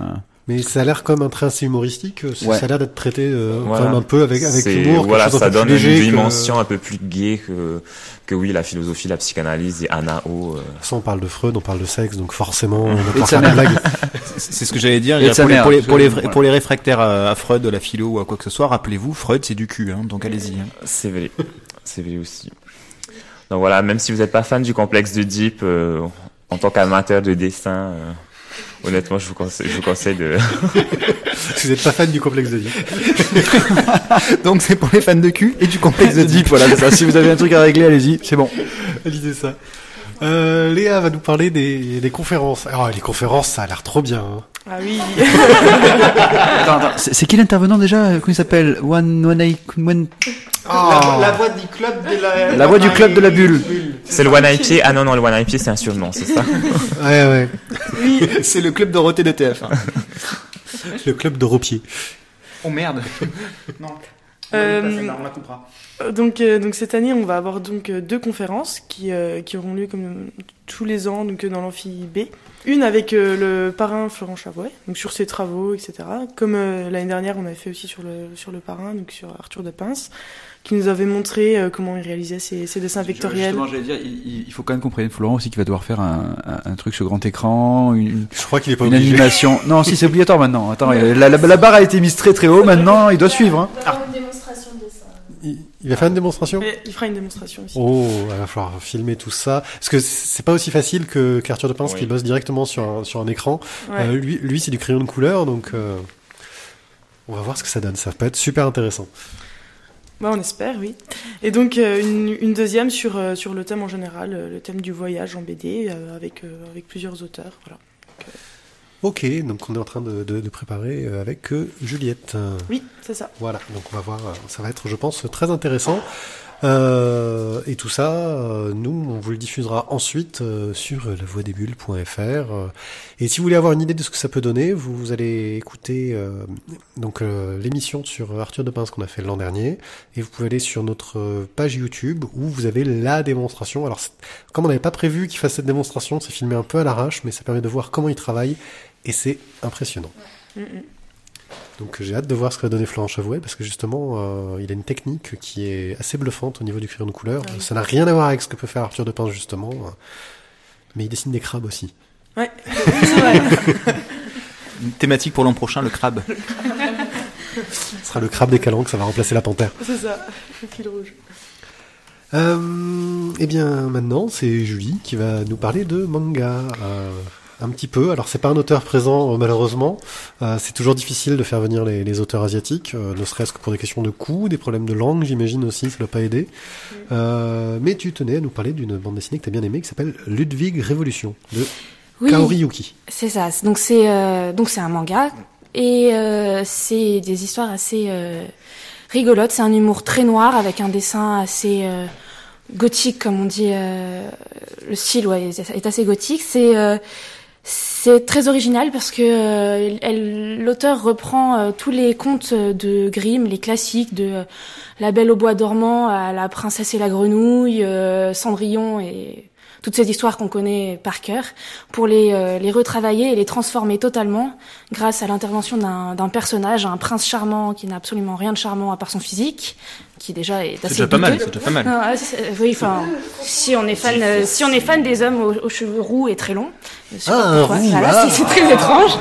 Mais ça a l'air comme un trait assez humoristique. euh, Ouais. Ça a l'air d'être traité euh, Voilà. quand même un peu avec, avec humour. Voilà, un ça peu donne plus léger une que- dimension un peu plus gaie que que oui la philosophie, la psychanalyse et Anna O. euh. Ça, on parle de Freud, on parle de sexe, donc forcément, on va Et de pouvoir sa faire blagues. <laughs> C'est ce que j'allais dire. Et de Pour les, pour, les, pour, les, vra- voilà. pour les réfractaires à, à Freud, à la philo ou à quoi que ce soit, rappelez-vous, Freud c'est du cul, hein, donc allez-y. hein. C'est vrai, c'est vrai aussi. Donc voilà, même si vous n'êtes pas fan du complexe de Deep, euh, en tant qu'amateur de dessin, euh, honnêtement, je vous conseille, je vous conseille de. si vous n'êtes pas fan du complexe de vie. <laughs> Donc c'est pour les fans de cul et du complexe de <laughs> Deep. voilà, c'est ça. Si vous avez un truc à régler, allez-y, c'est bon. Lisez ça. Euh, Léa va nous parler des, des conférences. Alors, les conférences, ça a l'air trop bien. hein. Ah oui. <laughs> Attends, attends, c'est c'est qui l'intervenant déjà Comment il s'appelle? One, one, Eye- one- Ah. voix du club de la. La voix du club de la bulle. C'est le One Pied. Ah non, non, le One Pied, c'est un surnom, c'est ça? <laughs> Ouais, ouais. Oui, <laughs> c'est le club Dorothée de TF1. Le club de Ropier. Oh merde. non. Euh, on la coupera. Euh, Donc, euh, donc cette année, on va avoir donc euh, deux conférences qui, euh, qui auront lieu comme tous les ans donc dans l'amphi B. Une avec euh, le parrain Florent Chavouet, donc sur ses travaux, etc. Comme euh, l'année dernière, on avait fait aussi sur le sur le parrain, donc sur Arthur de Pince, qui nous avait montré euh, comment il réalisait ses, ses dessins vectoriels. Justement, j'allais dire, il, il faut quand même prévienne Florent aussi qu'il va devoir faire un, un, un truc sur grand écran, une, Je crois qu'il est pas une obligé. animation. Non, si c'est obligatoire maintenant. Attends, la, la, la barre a été mise très très haut. Maintenant, il doit suivre. Hein. dessin. Il, il va faire une démonstration il fera une démonstration aussi. Oh, il va falloir filmer tout ça. Parce que c'est pas aussi facile que qu'Arthur de Pince Oui. qui bosse directement sur un, sur un écran. Ouais. Euh, lui, lui c'est du crayon de couleur, donc euh, on va voir ce que ça donne. Ça peut être super intéressant. Bah, on espère, oui. Et donc euh, une, une deuxième sur euh, sur le thème en général, le thème du voyage en BD euh, avec euh, avec plusieurs auteurs. Voilà. Ok, donc on est en train de, de, de préparer euh, avec euh, Juliette. Oui, c'est ça. Voilà, donc on va voir. euh, Ça va être, je pense, très intéressant. Euh, et tout ça, euh, nous, on vous le diffusera ensuite euh, sur lavoidesbulles.fr. Euh, et si vous voulez avoir une idée de ce que ça peut donner, vous, allez écouter euh, donc euh, l'émission sur Arthur de Pince qu'on a fait l'an dernier, et vous pouvez aller sur notre page YouTube où vous avez la démonstration. Alors, comme on n'avait pas prévu qu'il fasse cette démonstration, c'est filmé un peu à l'arrache, mais ça permet de voir comment il travaille, et c'est impressionnant. Donc j'ai hâte de voir ce que va donner Florent Chavouet parce que justement euh, il a une technique qui est assez bluffante au niveau du crayon de couleur. Ouais. Ça n'a rien à voir avec ce que peut faire Arthur de Pince justement, euh, mais il dessine des crabes aussi. Ouais, <laughs> c'est vrai. <laughs> Une thématique pour l'an prochain, le crabe. Ce sera le crabe des calanques, ça va remplacer la panthère. C'est ça, le fil rouge. Euh, eh bien maintenant c'est Julie qui va nous parler de manga. euh, un petit peu. Alors c'est pas un auteur présent euh, malheureusement. Euh, c'est toujours difficile de faire venir les, les auteurs asiatiques, euh, ne serait-ce que pour des questions de coût, des problèmes de langue, j'imagine aussi, ça doit pas. Euh, mais tu tenais à nous parler d'une bande dessinée que tu as bien aimée qui s'appelle Ludwig Révolution de Oui, Kaori Yuki. c'est ça. Donc c'est donc c'est un manga et c'est des histoires assez rigolotes. C'est un humour très noir avec un dessin assez gothique, comme on dit. le style ouais, est assez gothique. C'est c'est très original parce que euh, l'auteur reprend euh, tous les contes de Grimm, les classiques de euh, La Belle au bois dormant à La Princesse et la Grenouille, Cendrillon et toutes ces histoires qu'on connaît par cœur, pour les, les retravailler et les transformer totalement grâce à l'intervention d'un personnage, un prince charmant qui n'a absolument rien de charmant à part son physique, qui déjà est C'est assez déjà pas mal, douteux. c'est déjà pas mal. Non, ah, oui, enfin, si on est fan, euh, si on est fan des hommes aux, aux cheveux roux et très longs, Ah, roux, Voilà, ah. c'est- très étrange. <laughs>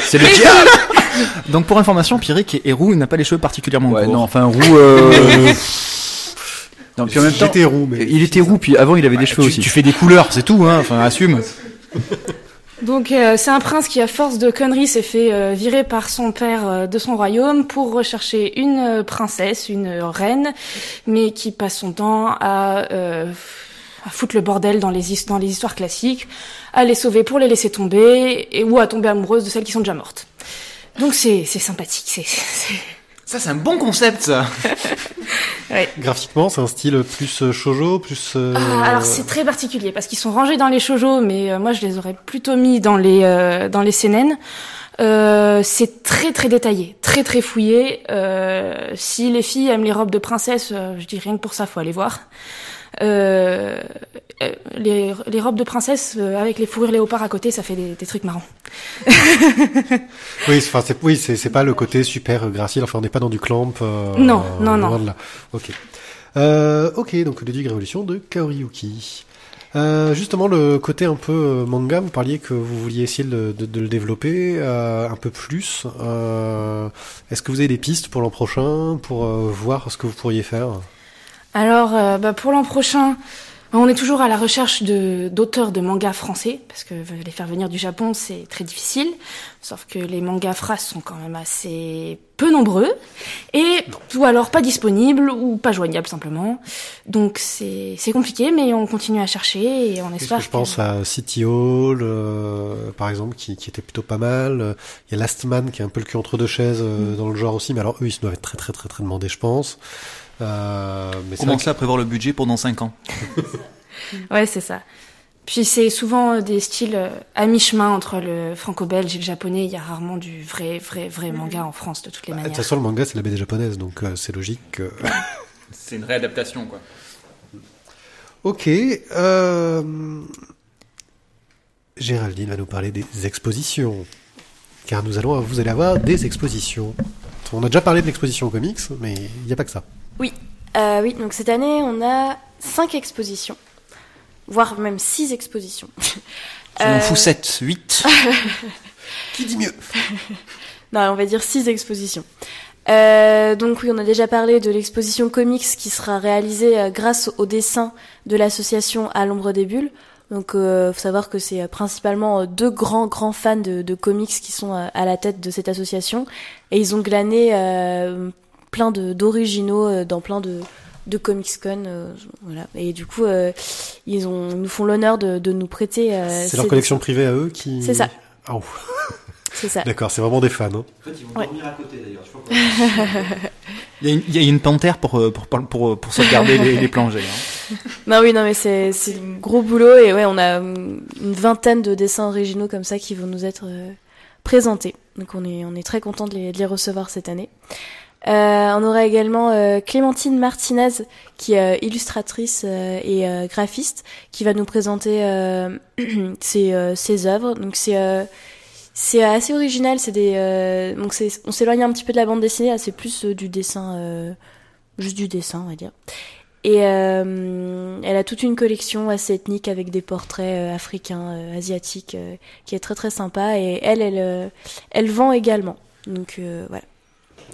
C'est le diable Donc pour information, Pierrick est roux, il n'a pas les cheveux particulièrement Ouais, courts. non, enfin, roux, euh... non, puis en même temps, J'étais roux, mais il était roux, puis avant, il avait des cheveux tu, aussi. tu fais des couleurs, c'est tout, hein. Enfin, assume. <laughs> Donc euh, c'est un prince qui, à force de conneries, s'est fait euh, virer par son père euh, de son royaume pour rechercher une euh, princesse, une euh, reine, mais qui passe son temps à, euh, à foutre le bordel dans les, his- dans les histoires classiques, à les sauver pour les laisser tomber, et ou à tomber amoureuse de celles qui sont déjà mortes. Donc c'est sympathique, c'est- Ça, c'est un bon concept, ça. <laughs> graphiquement c'est un style plus euh, shoujo, plus. euh, Ah, alors c'est très particulier parce qu'ils sont rangés dans les shoujo, mais euh, moi je les aurais plutôt mis dans les euh, dans les seinen. Euh, c'est très très détaillé, très très fouillé. Euh, si les filles aiment les robes de princesse, je dis rien que pour ça, faut aller voir. Euh, euh, les, les robes de princesse euh, avec les fourrures léopards à côté, ça fait des, des trucs marrants. <laughs> Oui, c'est- enfin c'est oui, c'est pas le côté super gracile. Enfin on n'est pas dans du clamp. euh, Non, non, non. là. Ok. Euh, ok, donc Ludwig Révolution de Kaori Yuki. Euh, justement, le côté un peu manga, vous parliez que vous vouliez essayer de, de- de le développer euh, un peu plus. Euh, Est-ce que vous avez des pistes pour l'an prochain, pour euh, voir ce que vous pourriez faire? Alors, euh, bah, pour l'an prochain, on est toujours à la recherche de d'auteurs de mangas français, parce que les faire venir du Japon, c'est très difficile. Sauf que les mangas phrases sont quand même assez peu nombreux, et ou alors pas disponibles, ou pas joignables simplement. Donc c'est c'est compliqué, mais on continue à chercher, et on espère que je pense à City Hall, euh, par exemple, qui, qui était plutôt pas mal. Il y a Last Man, qui est un peu le cul entre deux chaises Mm. euh, dans le genre aussi, mais alors eux, ils doivent être très très très très demandés, je pense. Euh, mais Commencez à prévoir le budget pour dans 5 ans. <laughs> Ouais, c'est ça. Puis c'est souvent des styles euh, à mi-chemin entre le franco-belge et le japonais. Il y a rarement du vrai, vrai, vrai manga en France de toutes les De toute manières. façon, le manga, c'est la BD japonaise, donc euh, c'est logique que... <laughs> C'est une réadaptation, quoi. ok. Euh... Géraldine va nous parler des expositions. Car nous allons, vous allez avoir des expositions. On a déjà parlé de l'exposition comics, mais il n'y a pas que ça. Euh, oui, donc cette année, on a cinq expositions, voire même six expositions. <laughs> Ça m'en Euh, fout 7, 8. Qui dit mieux? Non, on va dire six expositions. Euh, donc oui, on a déjà parlé de l'exposition comics qui sera réalisée euh, grâce au dessin de l'association À l'ombre des bulles. Donc, euh, faut savoir que c'est euh, principalement euh, deux grands grands fans de, de comics qui sont euh, à la tête de cette association et ils ont glané euh, plein de d'originaux euh, dans plein de de Comics Con, euh, voilà. Et du coup, euh, ils ont ils nous font l'honneur de, de nous prêter. euh, C'est leur collection privée à eux qui... C'est ça. Ah. <laughs> C'est ça. D'accord, c'est vraiment des fans. Hein. Ouais. <laughs> Il y a une, il y a une panthère pour, pour, pour, pour, pour sauvegarder les, les plongées. hein. Non, oui, non, mais c'est c'est un gros boulot et ouais, on a hum, une vingtaine de dessins originaux comme ça qui vont nous être euh, présentés. Donc on est on est très content de les, de les recevoir cette année. Euh, on aura également euh, Clémentine Martinez qui est euh, illustratrice et graphiste qui va nous présenter <clears throat> ses, ses œuvres. Donc c'est c'est assez original. C'est des euh, donc c'est on s'éloigne un petit peu de la bande dessinée. là, C'est plus du dessin, euh, juste du dessin, on va dire. Et elle a toute une collection assez ethnique avec des portraits africains, asiatiques, qui est très très sympa. Et elle, elle, elle vend également. Donc voilà.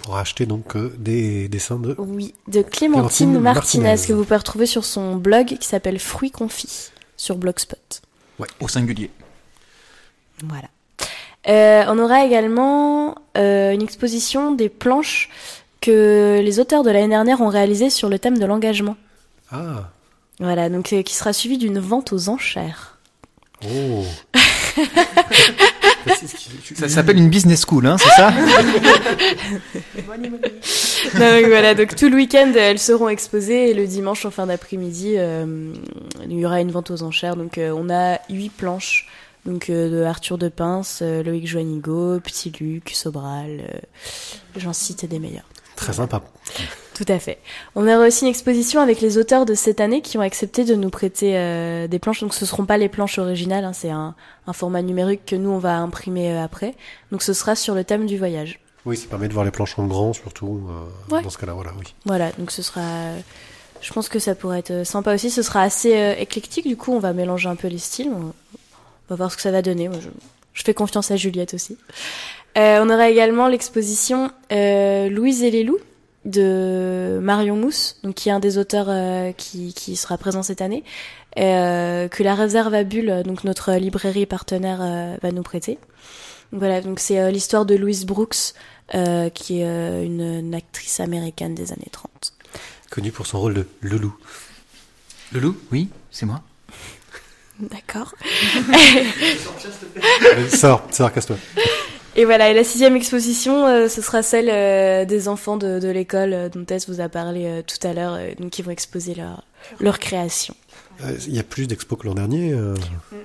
Pour acheter donc euh, des dessins de. Oui, de Clémentine, Clémentine Martinez, Martinez. que vous pouvez retrouver sur son blog qui s'appelle Fruits confits sur Blogspot. Au singulier. Voilà. Euh, on aura également euh, une exposition des planches que les auteurs de l'année dernière ont réalisées sur le thème de l'engagement. Ah. Voilà, donc euh, qui sera suivi d'une vente aux enchères. Oh. <laughs> Ça s'appelle une business school, hein, c'est ça <laughs> Donc voilà, donc tout le week-end elles seront exposées et le dimanche en fin d'après-midi euh, il y aura une vente aux enchères. Donc euh, on a huit planches donc euh, de Arthur de Pince, euh, Loïc Joannigo, Petit Luc, Sobral, euh, j'en cite des meilleurs. Très sympa. Tout à fait. On aura aussi une exposition avec les auteurs de cette année qui ont accepté de nous prêter euh, des planches. Donc ce seront pas les planches originales, hein, c'est un, un format numérique que nous on va imprimer euh, après. Donc ce sera sur le thème du voyage. Oui, ça permet de voir les planches en grand, surtout. euh, Ouais. Dans ce cas-là, voilà, oui. Voilà, donc ce sera. euh, Je pense que ça pourrait être sympa aussi. Ce sera assez euh, éclectique, du coup, on va mélanger un peu les styles. On va voir ce que ça va donner. Moi, je, je fais confiance à Juliette aussi. Euh, on aura également l'exposition euh, Louise et les loups de Marion Mousse, donc qui est un des auteurs euh, qui, qui sera présent cette année, euh, que la réserve à Bulle, donc notre librairie partenaire, euh, va nous prêter. Donc voilà, donc c'est euh, l'histoire de Louise Brooks, euh, qui est euh, une, une actrice américaine des années 30. Connu pour son rôle de. Le loup Oui, c'est moi. D'accord. <laughs> Sors, sors, casse-toi. Et voilà, et la sixième exposition, euh, ce sera celle euh, des enfants de, de l'école euh, dont Tess vous a parlé euh, tout à l'heure, euh, donc qui vont exposer leur, leur création. Euh, Il y a plus d'expos que l'an dernier. euh,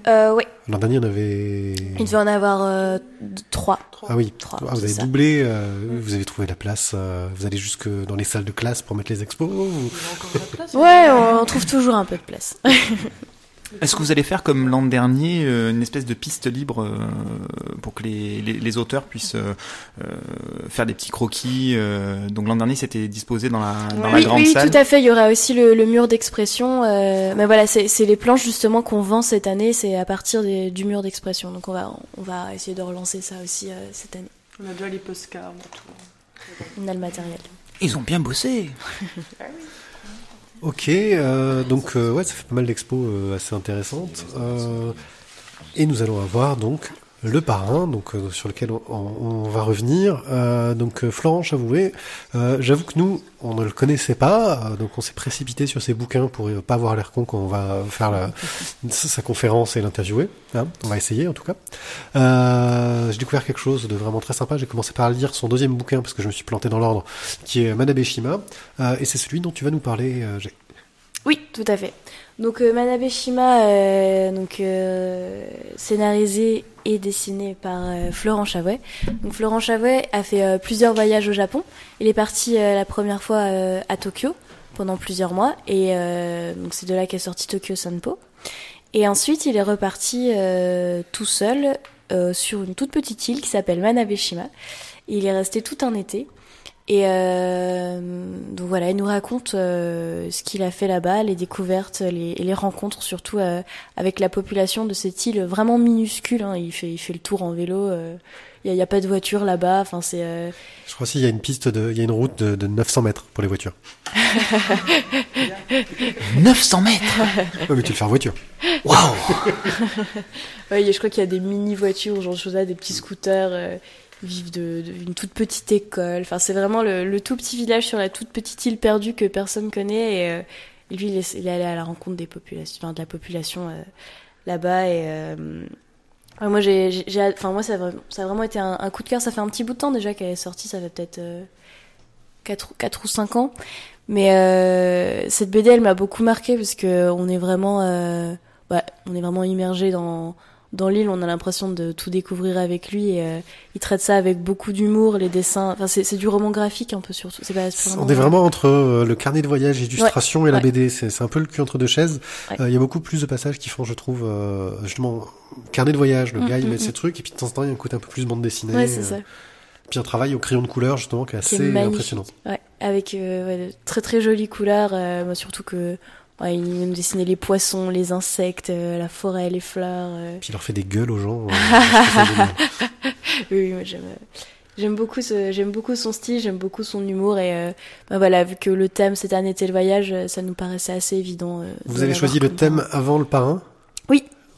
Euh, oui, L'an dernier, on avait. il devait en avoir euh, trois. Ah oui, Trois, Ah, vous avez ça. doublé, euh, vous avez trouvé la place, euh, vous allez jusque dans les salles de classe pour mettre les expos ou- Ouais, on, on trouve toujours un peu de place. <laughs> Est-ce que vous allez faire comme l'an dernier euh, une espèce de piste libre euh, pour que les, les, les auteurs puissent euh, faire des petits croquis Donc l'an dernier c'était disposé dans la, dans la oui, grande oui, salle. tout à fait. Il y aura aussi le, le mur d'expression. mais voilà, c'est c'est les planches justement qu'on vend cette année. C'est à partir des- du mur d'expression. Donc on va, on va essayer de relancer ça aussi cette année. On a déjà les postcards, on a tout. On a le matériel. Ils ont bien bossé. <laughs> Ok, euh, donc euh, ouais, ça fait pas mal d'expos euh, assez intéressantes. Et nous allons avoir donc le parrain, donc euh, sur lequel on, va revenir. Euh, donc euh, Florent Chavoué, j'avoue que nous, on ne le connaissait pas, donc on s'est précipité sur ses bouquins pour pas avoir l'air con quand on va faire sa conférence et l'interviewer. hein. on va essayer en tout cas. J'ai découvert quelque chose de vraiment très sympa. J'ai commencé par lire son deuxième bouquin parce que je me suis planté dans l'ordre, qui est Manabe Shima, et c'est celui dont tu vas nous parler. Jay. Oui, tout à fait. Donc Manabe Shima, donc scénarisé et dessiné par euh, Florent Chavouet. Donc Florent Chavouet a fait euh, plusieurs voyages au Japon. Il est parti euh, la première fois à Tokyo pendant plusieurs mois et donc c'est de là qu'est sorti Tokyo Sanpo. Et ensuite, il est reparti tout seul sur une toute petite île qui s'appelle Manabe Shima. Il est resté tout un été. Et euh, donc voilà, il nous raconte euh, ce qu'il a fait là-bas, les découvertes, les, et les rencontres surtout euh, avec la population de cette île vraiment minuscule. hein. Il fait, il fait le tour en vélo. euh, Il n'y a, il y a pas de voiture là-bas. Enfin, c'est euh, Je crois aussi il y a une piste de, il y a une route de, de 900 mètres pour les voitures. <laughs> 900 mètres? Ouais, mais tu le fais en voiture. Waouh <laughs> ouais, je crois qu'il y a des mini voitures, genre de choses là, des petits scooters. Vivent de, de- une toute petite école. Enfin, c'est vraiment le, tout petit village sur la toute petite île perdue que personne connaît. Et, euh, lui, il est, allé à la rencontre des populations, de la population euh, là-bas. Et euh, moi, j'ai, enfin, moi, ça a, ça vraiment été un, coup de cœur. Ça fait un petit bout de temps déjà qu'elle est sortie. Ça fait peut-être euh, 4, 4 ou 5 ans. Mais cette BD, elle m'a beaucoup marqué parce que on est vraiment, ouais, on est vraiment immergé dans dans l'île. On a l'impression de tout découvrir avec lui. Et, euh, il traite ça avec beaucoup d'humour, les dessins. Enfin, c'est du roman graphique un peu surtout. C'est pas c'est On est vraiment entre euh, le carnet de voyage, illustration et la ouais. BD. C'est un peu le cul entre deux chaises. Euh, Il Ouais. y a beaucoup plus de passages qui font, je trouve, justement, carnet de voyage. Le gars, il met ses trucs et puis de temps en temps, il y a un côté un peu plus bande dessinée. Ouais, c'est ça. Puis un travail au crayon de couleur, justement, qui est Qui est assez impressionnant. Ouais, avec euh, ouais, de très très jolies couleurs. euh, surtout que ouais, il nous dessinait les poissons, les insectes, euh, la forêt, les fleurs. euh. Puis il leur fait des gueules aux gens. euh, <laughs> oui, moi, j'aime. J'aime beaucoup, j'aime beaucoup son style, j'aime beaucoup son humour et euh, bah voilà, vu que le thème cette année était le voyage, ça nous paraissait assez évident. Vous avez choisi le thème avant le parrain?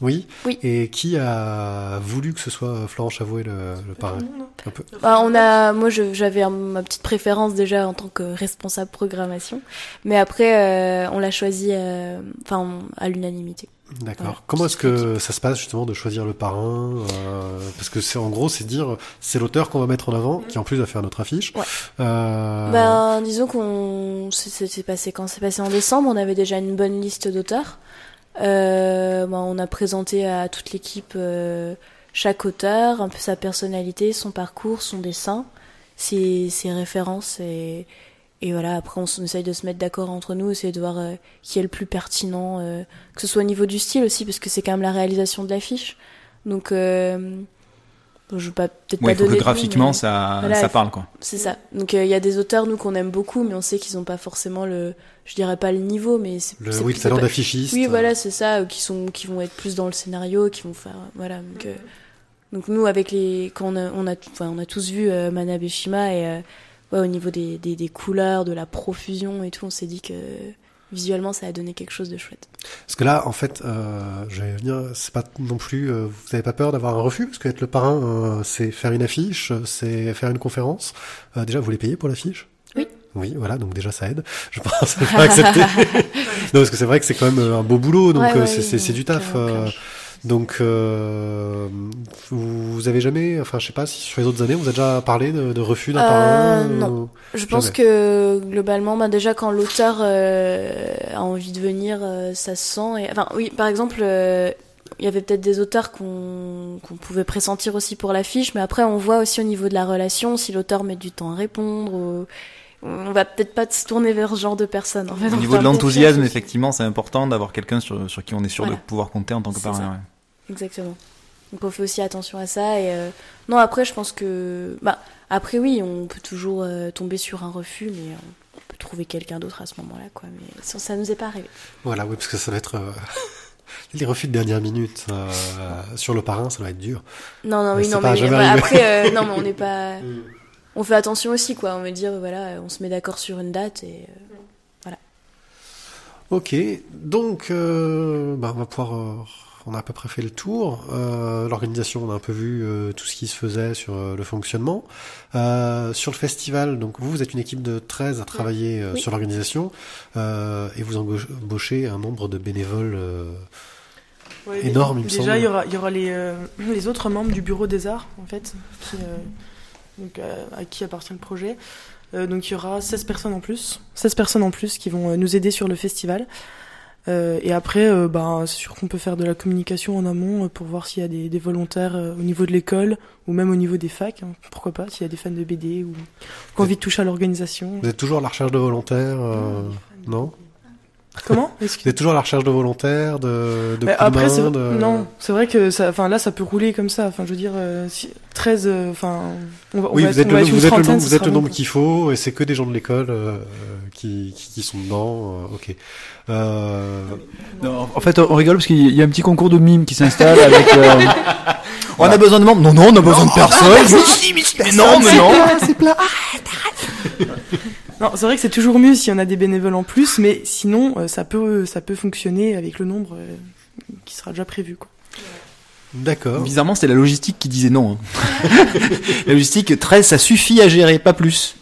Oui. Et qui a voulu que ce soit Florent Chavouet le, le parrain Un peu. Bah, on a, moi, j'avais ma petite préférence déjà en tant que responsable programmation, mais après, euh, on l'a choisi, euh, enfin, à l'unanimité. D'accord. Voilà. Comment est-ce que ça se passe justement de choisir le parrain euh, Parce que c'est en gros, c'est dire c'est l'auteur qu'on va mettre en avant, qui en plus va faire notre affiche. Ouais. Euh, Ben, disons qu'on, c'est passé quand? C'est passé en décembre, on avait déjà une bonne liste d'auteurs. Euh, ben, on a présenté à toute l'équipe euh, chaque auteur, un peu sa personnalité, son parcours, son dessin, ses, références et, et voilà. Après, on, essaye de se mettre d'accord entre nous, essayer de voir euh, qui est le plus pertinent, que ce soit au niveau du style aussi, parce que c'est quand même la réalisation de l'affiche. Donc, euh, je vais pas peut-être Ouais, pas faut donner que graphiquement mais- ça, Voilà, ça parle quoi. c'est ça. Donc il y a des auteurs nous qu'on aime beaucoup, mais on sait qu'ils ont pas forcément le, je dirais pas le niveau, mais c'est le, oui, le talent pas- d'affichiste. Oui, voilà, c'est ça, euh, qui sont, qui vont être plus dans le scénario, qui vont faire, voilà. Donc, euh, donc nous avec les, quand on a, on a, enfin, on a tous vu euh, Manabeshima et euh, ouais, au niveau des, des, des couleurs, de la profusion et tout, on s'est dit que visuellement ça a donné quelque chose de chouette. Parce que là, en fait, euh, je vais venir, c'est pas non plus, euh, vous avez pas peur d'avoir un refus Parce qu'être le parrain, euh, c'est faire une affiche, c'est faire une conférence. Euh, déjà, vous les payez pour l'affiche? Oui. Oui, voilà, donc déjà ça aide. Je pense <laughs> faire accepter. <laughs> non, parce que c'est vrai que c'est quand même euh, un beau boulot, donc Ouais, euh, ouais, c'est, c'est, oui, c'est du taf. Euh, donc, euh, vous, avez jamais, enfin, je sais pas si sur les autres années, vous a déjà parlé de, de refus d'un Euh, parrain non. ou- Je pense Jamais. que globalement, bah déjà quand l'auteur euh, a envie de venir, euh, ça se sent. Et... Enfin, oui, par exemple, euh, il y avait peut-être des auteurs qu'on qu'on pouvait pressentir aussi pour l'affiche, mais après on voit aussi au niveau de la relation si l'auteur met du temps à répondre. Ou... On va peut-être pas se tourner vers ce genre de personnes. En fait, Au niveau de l'enthousiasme, effectivement, c'est important d'avoir quelqu'un sur, sur qui on est sûr Voilà. de pouvoir compter en tant que parrain. ouais. Exactement. Donc on fait aussi attention à ça. Et euh, non, après, je pense que. Bah, après, oui, on peut toujours euh, tomber sur un refus, mais on, on peut trouver quelqu'un d'autre à ce moment-là, quoi. Mais ça, ça nous est pas arrivé. Voilà, oui, parce que ça va être euh, <laughs> les refus de dernière minute euh, sur le parrain, ça va être dur. Non, non, Mais oui, non, pas mais après, euh, non, mais on <laughs> n'est pas. On fait attention aussi, quoi. On veut dire, voilà, on se met d'accord sur une date et. euh, Ok, donc euh, bah, on va pouvoir, euh, on a à peu près fait le tour. Euh, L'organisation, on a un peu vu euh, tout ce qui se faisait sur euh, le fonctionnement. Euh, sur le festival, donc vous, vous êtes une équipe de 13 à travailler euh, Oui. sur l'organisation euh, et vous embauch- embauchez un nombre de bénévoles. euh, Ouais, Énorme, il me déjà, semble. il y aura, il y aura les, euh, les autres membres du bureau des arts, en fait, qui, euh, donc, à qui appartient le projet. Euh, donc il y aura 16 personnes en plus, 16 personnes en plus qui vont euh, nous aider sur le festival. Euh, et après, euh, bah, c'est sûr qu'on peut faire de la communication en amont euh, pour voir s'il y a des, des volontaires au niveau de l'école ou même au niveau des facs. hein, pourquoi pas, s'il y a des fans de BD ou qui ont envie de toucher à l'organisation. Vous êtes toujours à la recherche de volontaires, euh, non Comment Vous êtes toujours à la recherche de volontaires, de, de Mais coups de après, main, c'est- de- non, c'est vrai que ça, enfin là, ça peut rouler comme ça. Enfin, je veux dire, euh, si- 13, euh, enfin, on va, on Oui, va vous être- êtes on va vous êtes le nombre, vous êtes le nombre qu'il faut, et c'est que des gens de l'école euh, qui, qui, qui sont dedans. euh, ok. Euh, Non, en fait, on rigole parce qu'il y a un petit concours de mimes qui s'installe avec. euh, On a besoin de membres Non, non, on a besoin de personne. mais non, mais non. Non, c'est vrai que c'est toujours mieux s'il y en a des bénévoles en plus, mais sinon, euh, ça peut, ça peut fonctionner avec le nombre euh, qui sera déjà prévu, quoi. D'accord. Bizarrement, c'était la logistique qui disait non. hein. <laughs> la logistique, 13, ça suffit à gérer, pas plus.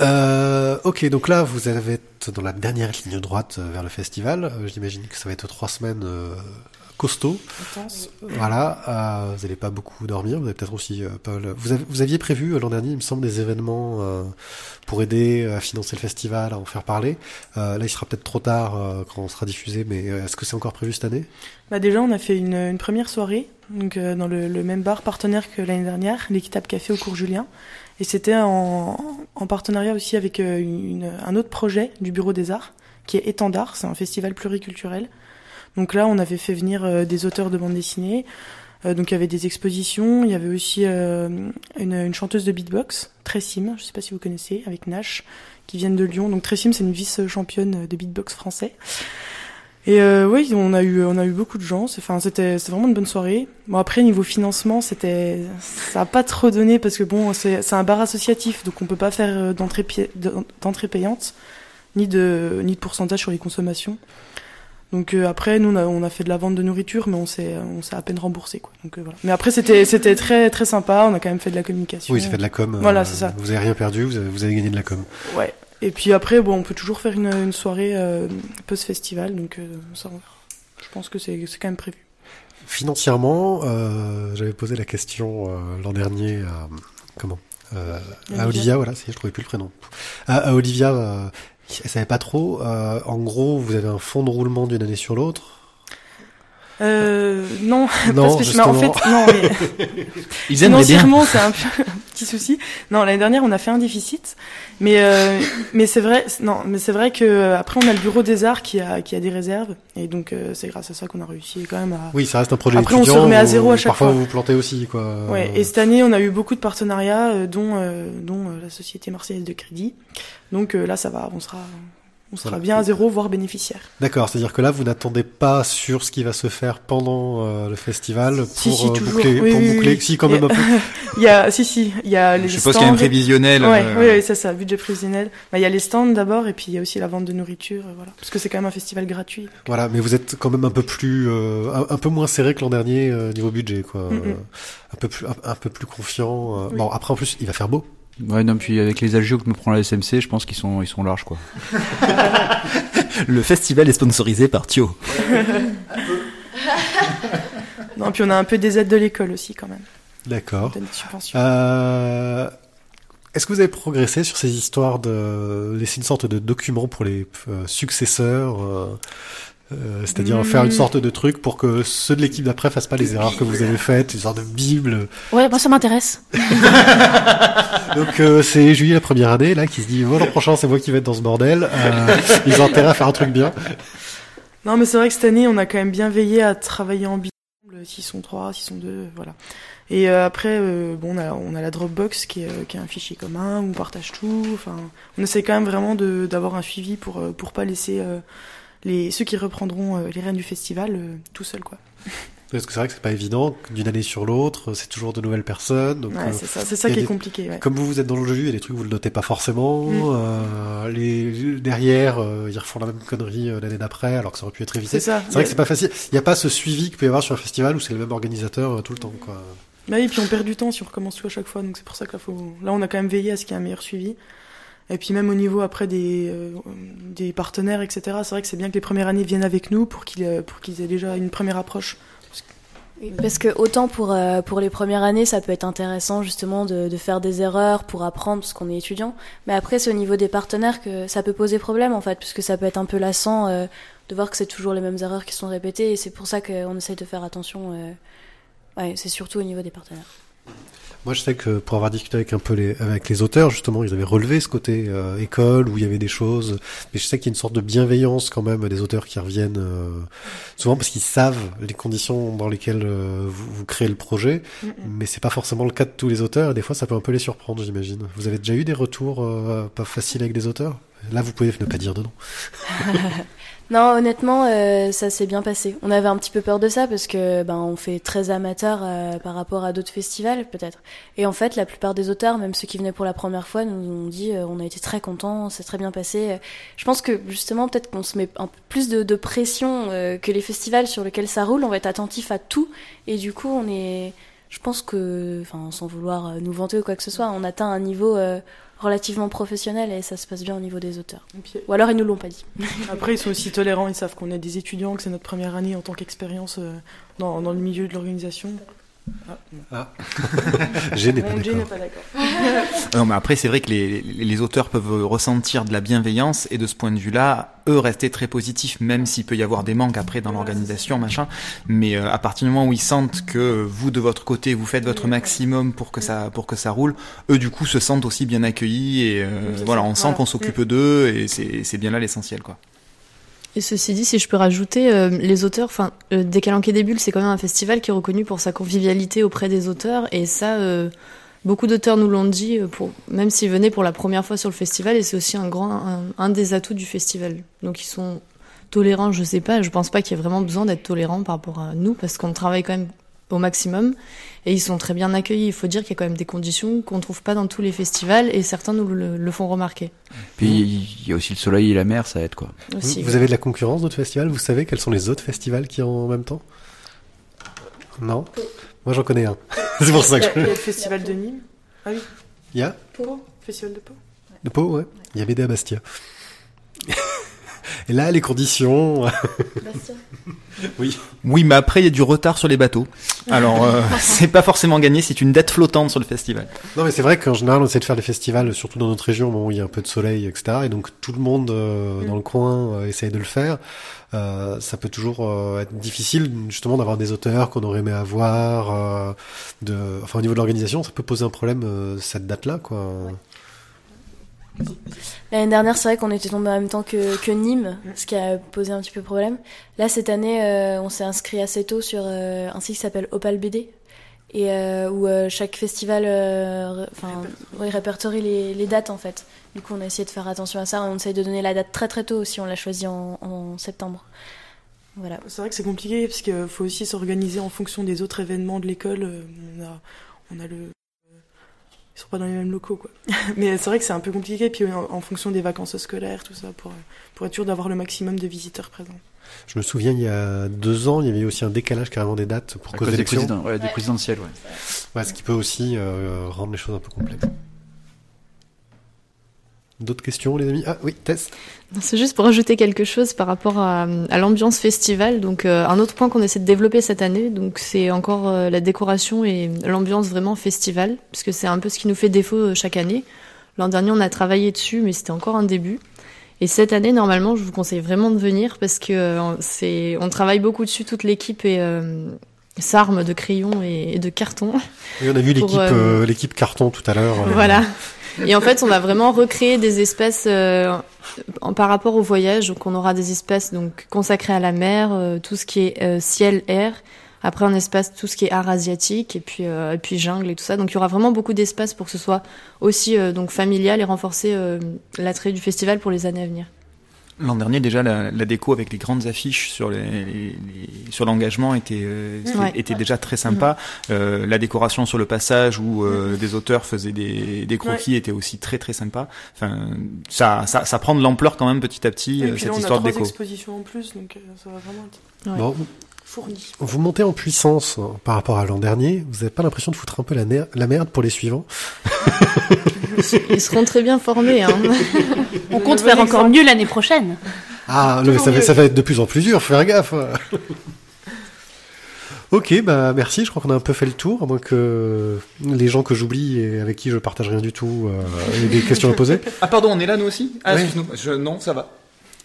Euh, ok, donc là, vous allez être dans la dernière ligne droite vers le festival. J'imagine que ça va être trois semaines euh, costaud. Intense. Voilà, euh, vous n'allez pas beaucoup dormir. Vous avez peut-être aussi, euh, Paul. Vous, avez- vous aviez prévu euh, l'an dernier, il me semble, des événements euh, pour aider à financer le festival, à en faire parler. Là, il sera peut-être trop tard quand on sera diffusé, mais est-ce que c'est encore prévu cette année? Bah déjà, on a fait une, une première soirée donc dans le, le même bar partenaire que l'année dernière, l'Équitable Café au cours Julien. Et c'était en, en partenariat aussi avec une- un autre projet du Bureau des Arts, qui est Étendard, c'est un festival pluriculturel. Donc là, on avait fait venir euh, des auteurs de bande dessinée. Euh, donc il y avait des expositions, il y avait aussi euh, une, chanteuse de beatbox, Tressim, je sais pas si vous connaissez, avec Nash, qui viennent de Lyon. Donc Tressim, c'est une vice-championne de beatbox français. Et oui, on a eu beaucoup de gens. C'était vraiment une bonne soirée. Bon après niveau financement, c'était ça a pas trop donné parce que bon, c'est un bar associatif, donc on peut pas faire d'entrée d'entrée payante ni de ni de pourcentage sur les consommations. Donc euh, après, nous on a, on a fait de la vente de nourriture, mais on s'est on s'est à peine remboursé quoi. Donc euh, voilà. Mais après c'était c'était très très sympa. On a quand même fait de la communication. Oui, ça fait de la com. euh, Voilà, c'est ça. Vous avez rien perdu, vous avez, vous avez gagné de la com. Ouais. Et puis après, bon, on peut toujours faire une, une soirée euh, post-festival, donc euh, ça. Je pense que c'est c'est quand même prévu. Financièrement, euh, j'avais posé la question euh, l'an dernier à comment euh, Olivia. à Olivia, voilà, si je trouvais plus le prénom. À, à Olivia, euh, elle savait pas trop. euh, en gros, vous avez un fonds de roulement d'une année sur l'autre? Euh, non, <laughs> Non, pas spécialement. En justement. fait, non, mais <laughs> Ils financièrement, c'est un peu <laughs> un petit souci. Non, l'année dernière, on a fait un déficit, mais euh, mais c'est vrai, non, mais c'est vrai que euh, après, on a le bureau des arts qui a qui a des réserves, et donc euh, c'est grâce à ça qu'on a réussi quand même à. Oui, ça reste un projet Après, on se étudiant. remet à zéro à chaque parfois, fois. vous vous plantez aussi, quoi. Ouais, et cette année, on a eu beaucoup de partenariats, dont dont la société marseillaise de crédit. Donc euh, là, ça va, on sera on sera Voilà. bien à zéro, voire bénéficiaire. D'accord, c'est-à-dire que là, vous n'attendez pas sur ce qui va se faire pendant euh, le festival pour Si, si, euh, boucler, Oui, pour oui, boucler. oui. Si, quand même un peu. <laughs> Il y a, si, si, il y a les Je suppose qu'il y a un prévisionnel. Ouais, euh, oui, oui, c'est ça, budget prévisionnel. Bah, Il y a les stands d'abord, et puis il y a aussi la vente de nourriture, euh, voilà. Parce que c'est quand même un festival gratuit. Voilà, mais vous êtes quand même un peu plus, euh, un, un peu moins serré que l'an dernier euh, niveau budget, quoi. Mm, mm. Euh, un peu plus, un, un peu plus confiant. euh. Oui. Bon, après en plus, il va faire beau. Ouais, non, puis avec les agios que me prend la SMC, je pense qu'ils sont, ils sont larges, quoi. <laughs> Le festival est sponsorisé par Thio. <laughs> Non, puis on a un peu des aides de l'école aussi, quand même. D'accord. Euh, Est-ce que vous avez progressé sur ces histoires de laisser une sorte de document pour les euh, successeurs euh, euh, c'est-à-dire Hmm. faire une sorte de truc pour que ceux de l'équipe d'après fassent pas les erreurs que vous avez faites, une sorte de bible. Ouais, moi ça m'intéresse. <laughs> Donc euh, c'est Julie la première année là qui se dit oh, l'an prochain c'est moi qui vais être dans ce bordel. Euh, <laughs> ils ont intérêt à faire un truc bien. Non, mais c'est vrai que cette année, on a quand même bien veillé à travailler en binôme, s'ils sont trois, s'ils sont deux, voilà. Et euh, après, euh, bon, on a, on a la Dropbox qui est, euh, qui est un fichier commun où on partage tout. Enfin, on essaie quand même vraiment de d'avoir un suivi pour pour pas laisser euh, les ceux qui reprendront euh, les rênes du festival euh, tout seuls, quoi. <laughs> Parce que c'est vrai que c'est pas évident d'une année sur l'autre, c'est toujours de nouvelles personnes. Donc, Ouais, euh, c'est ça, c'est ça qui est compliqué. Ouais. Comme vous, vous êtes dans le jus, il y a des trucs que vous le notez pas forcément. Mm. Euh, les derrière, euh, ils refont la même connerie l'année d'après, alors que ça aurait pu être évité. C'est ça. C'est vrai que c'est pas facile. Il n'y a pas ce suivi qu'il peut y avoir sur un festival où c'est le même organisateur tout le temps. Quoi. Bah oui, puis on perd du temps si on recommence tout à chaque fois, donc c'est pour ça que là, faut... là on a quand même veillé à ce qu'il y ait un meilleur suivi. Et puis même au niveau après des, euh, partenaires, etc., c'est vrai que c'est bien que les premières années viennent avec nous pour qu'ils euh, aient déjà une première approche. Parce que autant pour, euh, pour les premières années, ça peut être intéressant justement de, faire des erreurs pour apprendre parce qu'on est étudiant. Mais après, c'est au niveau des partenaires que ça peut poser problème en fait, puisque ça peut être un peu lassant de voir que c'est toujours les mêmes erreurs qui sont répétées. Et c'est pour ça qu'on essaye de faire attention. c'est surtout au niveau des partenaires. Moi, je sais que pour avoir discuté avec un peu les, avec les auteurs, justement, ils avaient relevé ce côté euh, école où il y avait des choses. Mais je sais qu'il y a une sorte de bienveillance quand même des auteurs qui reviennent euh, souvent parce qu'ils savent les conditions dans lesquelles euh, vous, vous créez le projet. Mm, Mais c'est pas forcément le cas de tous les auteurs. Et des fois, ça peut un peu les surprendre, j'imagine. Vous avez déjà eu des retours euh, pas faciles avec des auteurs? Là, vous pouvez ne pas dire de non. <laughs> Non, honnêtement, euh, ça s'est bien passé. On avait un petit peu peur de ça parce que ben on fait très amateur euh, par rapport à d'autres festivals peut-être. Et en fait, la plupart des auteurs, même ceux qui venaient pour la première fois, nous ont dit euh, on a été très contents, c'est très bien passé. Je pense que justement peut-être qu'on se met un peu plus de, de pression euh, que les festivals sur lesquels ça roule. On va être attentif à tout et du coup on est, je pense que, enfin sans vouloir euh, nous vanter ou quoi que ce soit, on atteint un niveau euh, relativement professionnel et ça se passe bien au niveau des auteurs. Puis, Ou alors ils nous l'ont pas dit. <laughs> Après, ils sont aussi tolérants, ils savent qu'on est des étudiants, que c'est notre première année en tant qu'expérience euh, dans, dans le milieu de l'organisation. Ah, <laughs> J'ai n'est pas Mon Jay n'est d'accord. pas d'accord. <laughs> Non, mais après, c'est vrai que les, les- les auteurs peuvent ressentir de la bienveillance et de ce point de vue-là, eux rester très positifs, même s'il peut y avoir des manques après dans l'organisation, machin. Mais euh, à partir du moment où ils sentent que vous, de votre côté, vous faites votre maximum pour que ça, pour que ça roule, eux, du coup, se sentent aussi bien accueillis et euh, voilà, on sent Voilà. qu'on s'occupe d'eux et c'est c'est bien là l'essentiel, quoi. Et ceci dit, si je peux rajouter, euh, les auteurs, enfin, euh, Décalanque des Bulles, c'est quand même un festival qui est reconnu pour sa convivialité auprès des auteurs, et ça, euh, beaucoup d'auteurs nous l'ont dit, euh, même s'ils venaient pour la première fois sur le festival, et c'est aussi un grand, un des atouts du festival. Donc ils sont tolérants, je sais pas, je pense pas qu'il y ait vraiment besoin d'être tolérant par rapport à nous, parce qu'on travaille quand même au maximum, et ils sont très bien accueillis. Il faut dire qu'il y a quand même des conditions qu'on trouve pas dans tous les festivals, et certains nous le, le font remarquer. Puis il y a aussi le soleil et la mer, ça aide quoi. Aussi, Vous, avez de la concurrence d'autres festivals? Vous savez quels sont les autres festivals qui ont en même temps? Non? Moi j'en connais un. <laughs> C'est pour ça que il y je... a le festival de Nîmes. Ah oui, Il y a? Pau. Festival de Pau. de Pau, ouais. Il y a BD à Bastia. Et là, les conditions... <laughs> oui. Oui, mais après, il y a du retard sur les bateaux. Alors, euh, <laughs> c'est pas forcément gagné, c'est une dette flottante sur le festival. Non, mais c'est vrai qu'en général, on essaie de faire des festivals, surtout dans notre région, où il y a un peu de soleil, etc. Et donc, tout le monde euh, dans le coin euh, essaye de le faire. Euh, ça peut toujours euh, être difficile, justement, d'avoir des auteurs qu'on aurait aimé avoir. euh, de... Enfin, au niveau de l'organisation, ça peut poser un problème, euh, cette date-là, quoi. L'année dernière, c'est vrai qu'on était tombé en même temps que, que Nîmes, ce qui a posé un petit peu problème. Là, cette année, euh, on s'est inscrit assez tôt sur euh, un site qui s'appelle Opal BD, et euh, où euh, chaque festival, euh, enfin, oui, répertorie les, les dates en fait. Du coup, on a essayé de faire attention à ça. On essaye de donner la date très très tôt aussi. On l'a choisi en, en septembre. Voilà. C'est vrai que c'est compliqué parce qu'il faut aussi s'organiser en fonction des autres événements de l'école. Euh, On a, on a le. Euh, Ils sont pas dans les mêmes locaux, quoi. <laughs> Mais c'est vrai que c'est un peu compliqué, puis en, en fonction des vacances scolaires, tout ça, pour, pour être sûr d'avoir le maximum de visiteurs présents. Je me souviens, il y a deux ans, il y avait aussi un décalage carrément des dates pour À cause cause des, d'élections. présidents, ouais, des présidentielles, ouais. Ouais, ce qui peut aussi euh, rendre les choses un peu complexes. D'autres questions, les amis? Ah oui, Tess C'est juste pour ajouter quelque chose par rapport à, à l'ambiance festival. Donc euh, un autre point qu'on essaie de développer cette année, donc c'est encore euh, la décoration et l'ambiance vraiment festival, parce que c'est un peu ce qui nous fait défaut euh, chaque année. L'an dernier, on a travaillé dessus, mais c'était encore un début. Et cette année, normalement, je vous conseille vraiment de venir parce que euh, c'est, on travaille beaucoup dessus, toute l'équipe et euh, s'arme de crayons et, et de carton. Oui, on a vu <laughs> l'équipe l'équipe carton tout à l'heure. Voilà. Et en fait, on va vraiment recréer des espaces euh, par rapport au voyage. Donc, on aura des espaces donc consacrés à la mer, euh, tout ce qui est euh, ciel, air. Après, un espace tout ce qui est art asiatique et puis euh, et puis jungle et tout ça. Donc, il y aura vraiment beaucoup d'espace pour que ce soit aussi euh, donc familial et renforcer euh, l'attrait du festival pour les années à venir. L'an dernier, déjà, la, la déco avec les grandes affiches sur les, les- les- sur l'engagement était, euh, Ouais. était déjà très sympa. Euh, la décoration sur le passage où euh, des auteurs faisaient des, des croquis était aussi très très sympa. Enfin, ça, ça, ça prend de l'ampleur quand même petit à petit Et euh, puis cette là, on a histoire trois de déco. expositions en plus, donc euh, ça va vraiment être Ouais. Bon, fourni. vous montez en puissance hein, par rapport à l'an dernier. Vous n'avez pas l'impression de foutre un peu la, ner- la merde pour les suivants <laughs> Ils seront très bien formés. Hein. <laughs> On compte faire encore mieux l'année prochaine. Ah, non, mais ça, va, ça va être de plus en plus dur, faut faire gaffe. <laughs> ok, bah merci, je crois qu'on a un peu fait le tour, à moins que les gens que j'oublie et avec qui je partage rien du tout euh, aient des questions à poser. Ah pardon, on est là nous aussi? Ah Ouais. excuse-nous, Je- non ça va.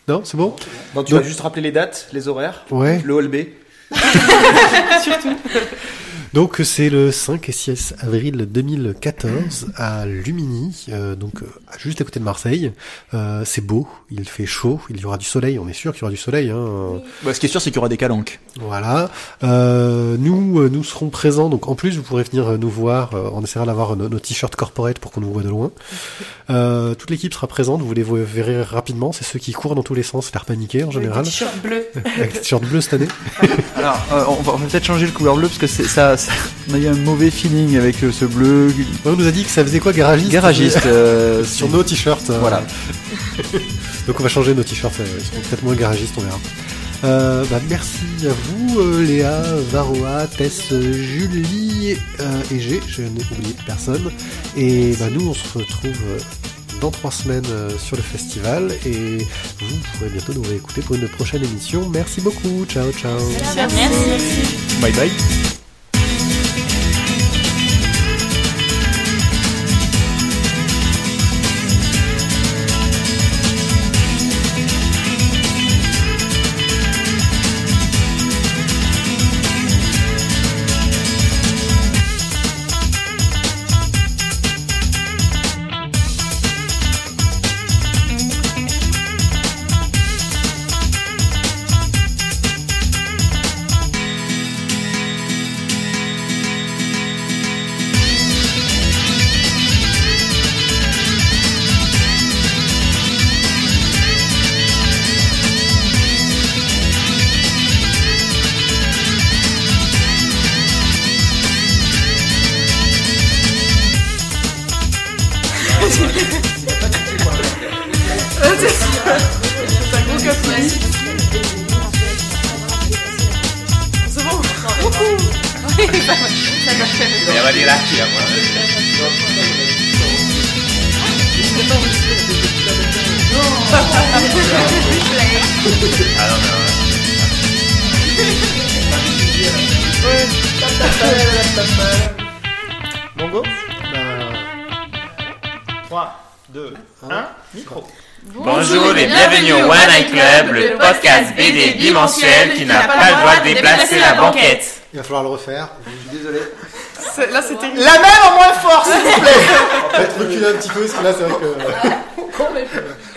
Non, c'est bon Bon, tu Donc- vas juste rappeler les dates, les horaires, Ouais. le hall <laughs> B. Donc c'est le 5 et 6 avril 2014 à Lumini, euh, donc euh, juste à côté de Marseille. Euh, c'est beau, il fait chaud, il y aura du soleil, on est sûr qu'il y aura du soleil. Hein. Bah, ce qui est sûr, c'est qu'il y aura des calanques. Voilà. Euh, nous, euh, nous serons présents. Donc en plus, vous pourrez venir euh, nous voir. euh, on essaiera d'avoir nos, nos t-shirts corporate pour qu'on nous voit de loin. <laughs> Euh, toute l'équipe sera présente. Vous les verrez rapidement. C'est ceux qui courent dans tous les sens, l'air paniqué en général. T-shirt bleu. <laughs> Avec des t-shirts bleus cette année. Alors, euh, on va, on va peut-être changer le couleur bleu parce que c'est ça, ça- on a eu un mauvais feeling avec euh, ce bleu. On nous a dit que ça faisait quoi, garagiste Garagiste. euh, Sur c'est- nos t-shirts. euh, Voilà. <laughs> Donc on va changer nos t-shirts. euh, Ils seront peut-être moins garagistes, on verra. Euh, bah, merci à vous, euh, Léa, Varroa, Tess, Julie euh, et G. Je n'ai oublié personne. Et bah, nous, on se retrouve euh, dans trois semaines euh, sur le festival. Et vous pourrez bientôt nous réécouter pour une prochaine émission. Merci beaucoup. Ciao, ciao. Bye bye. Bimensuel qui n'a pas le droit de déplacer la banquette. Il va falloir le refaire. Désolé. C'est- Là, c'est terrible. La même en moins fort, s'il vous plaît Peut-être reculer un petit peu, parce que là, c'est vrai que.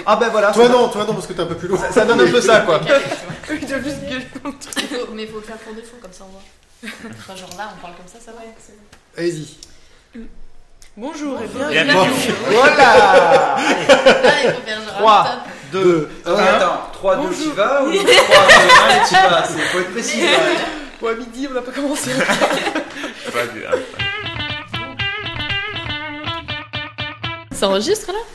Ah ben voilà, Toi, ça, non, toi, non, parce que t'es un peu plus lourd. ça donne un peu ça, quoi. Il doit juste gueuler. Mais il faut le faire pour défaut, comme ça on voit. Enfin, genre là, on parle comme ça, ça va. Allez-y. Bonjour et bienvenue. Voilà genre. 3, top. 2, Attends, 1. attends, 3, 2, Bonjour. tu vas ou 3, 2, 1, tu vas C'est faut être précis. <laughs> Bon, à midi, on n'a pas commencé. <laughs> Pas du- Ça enregistre là?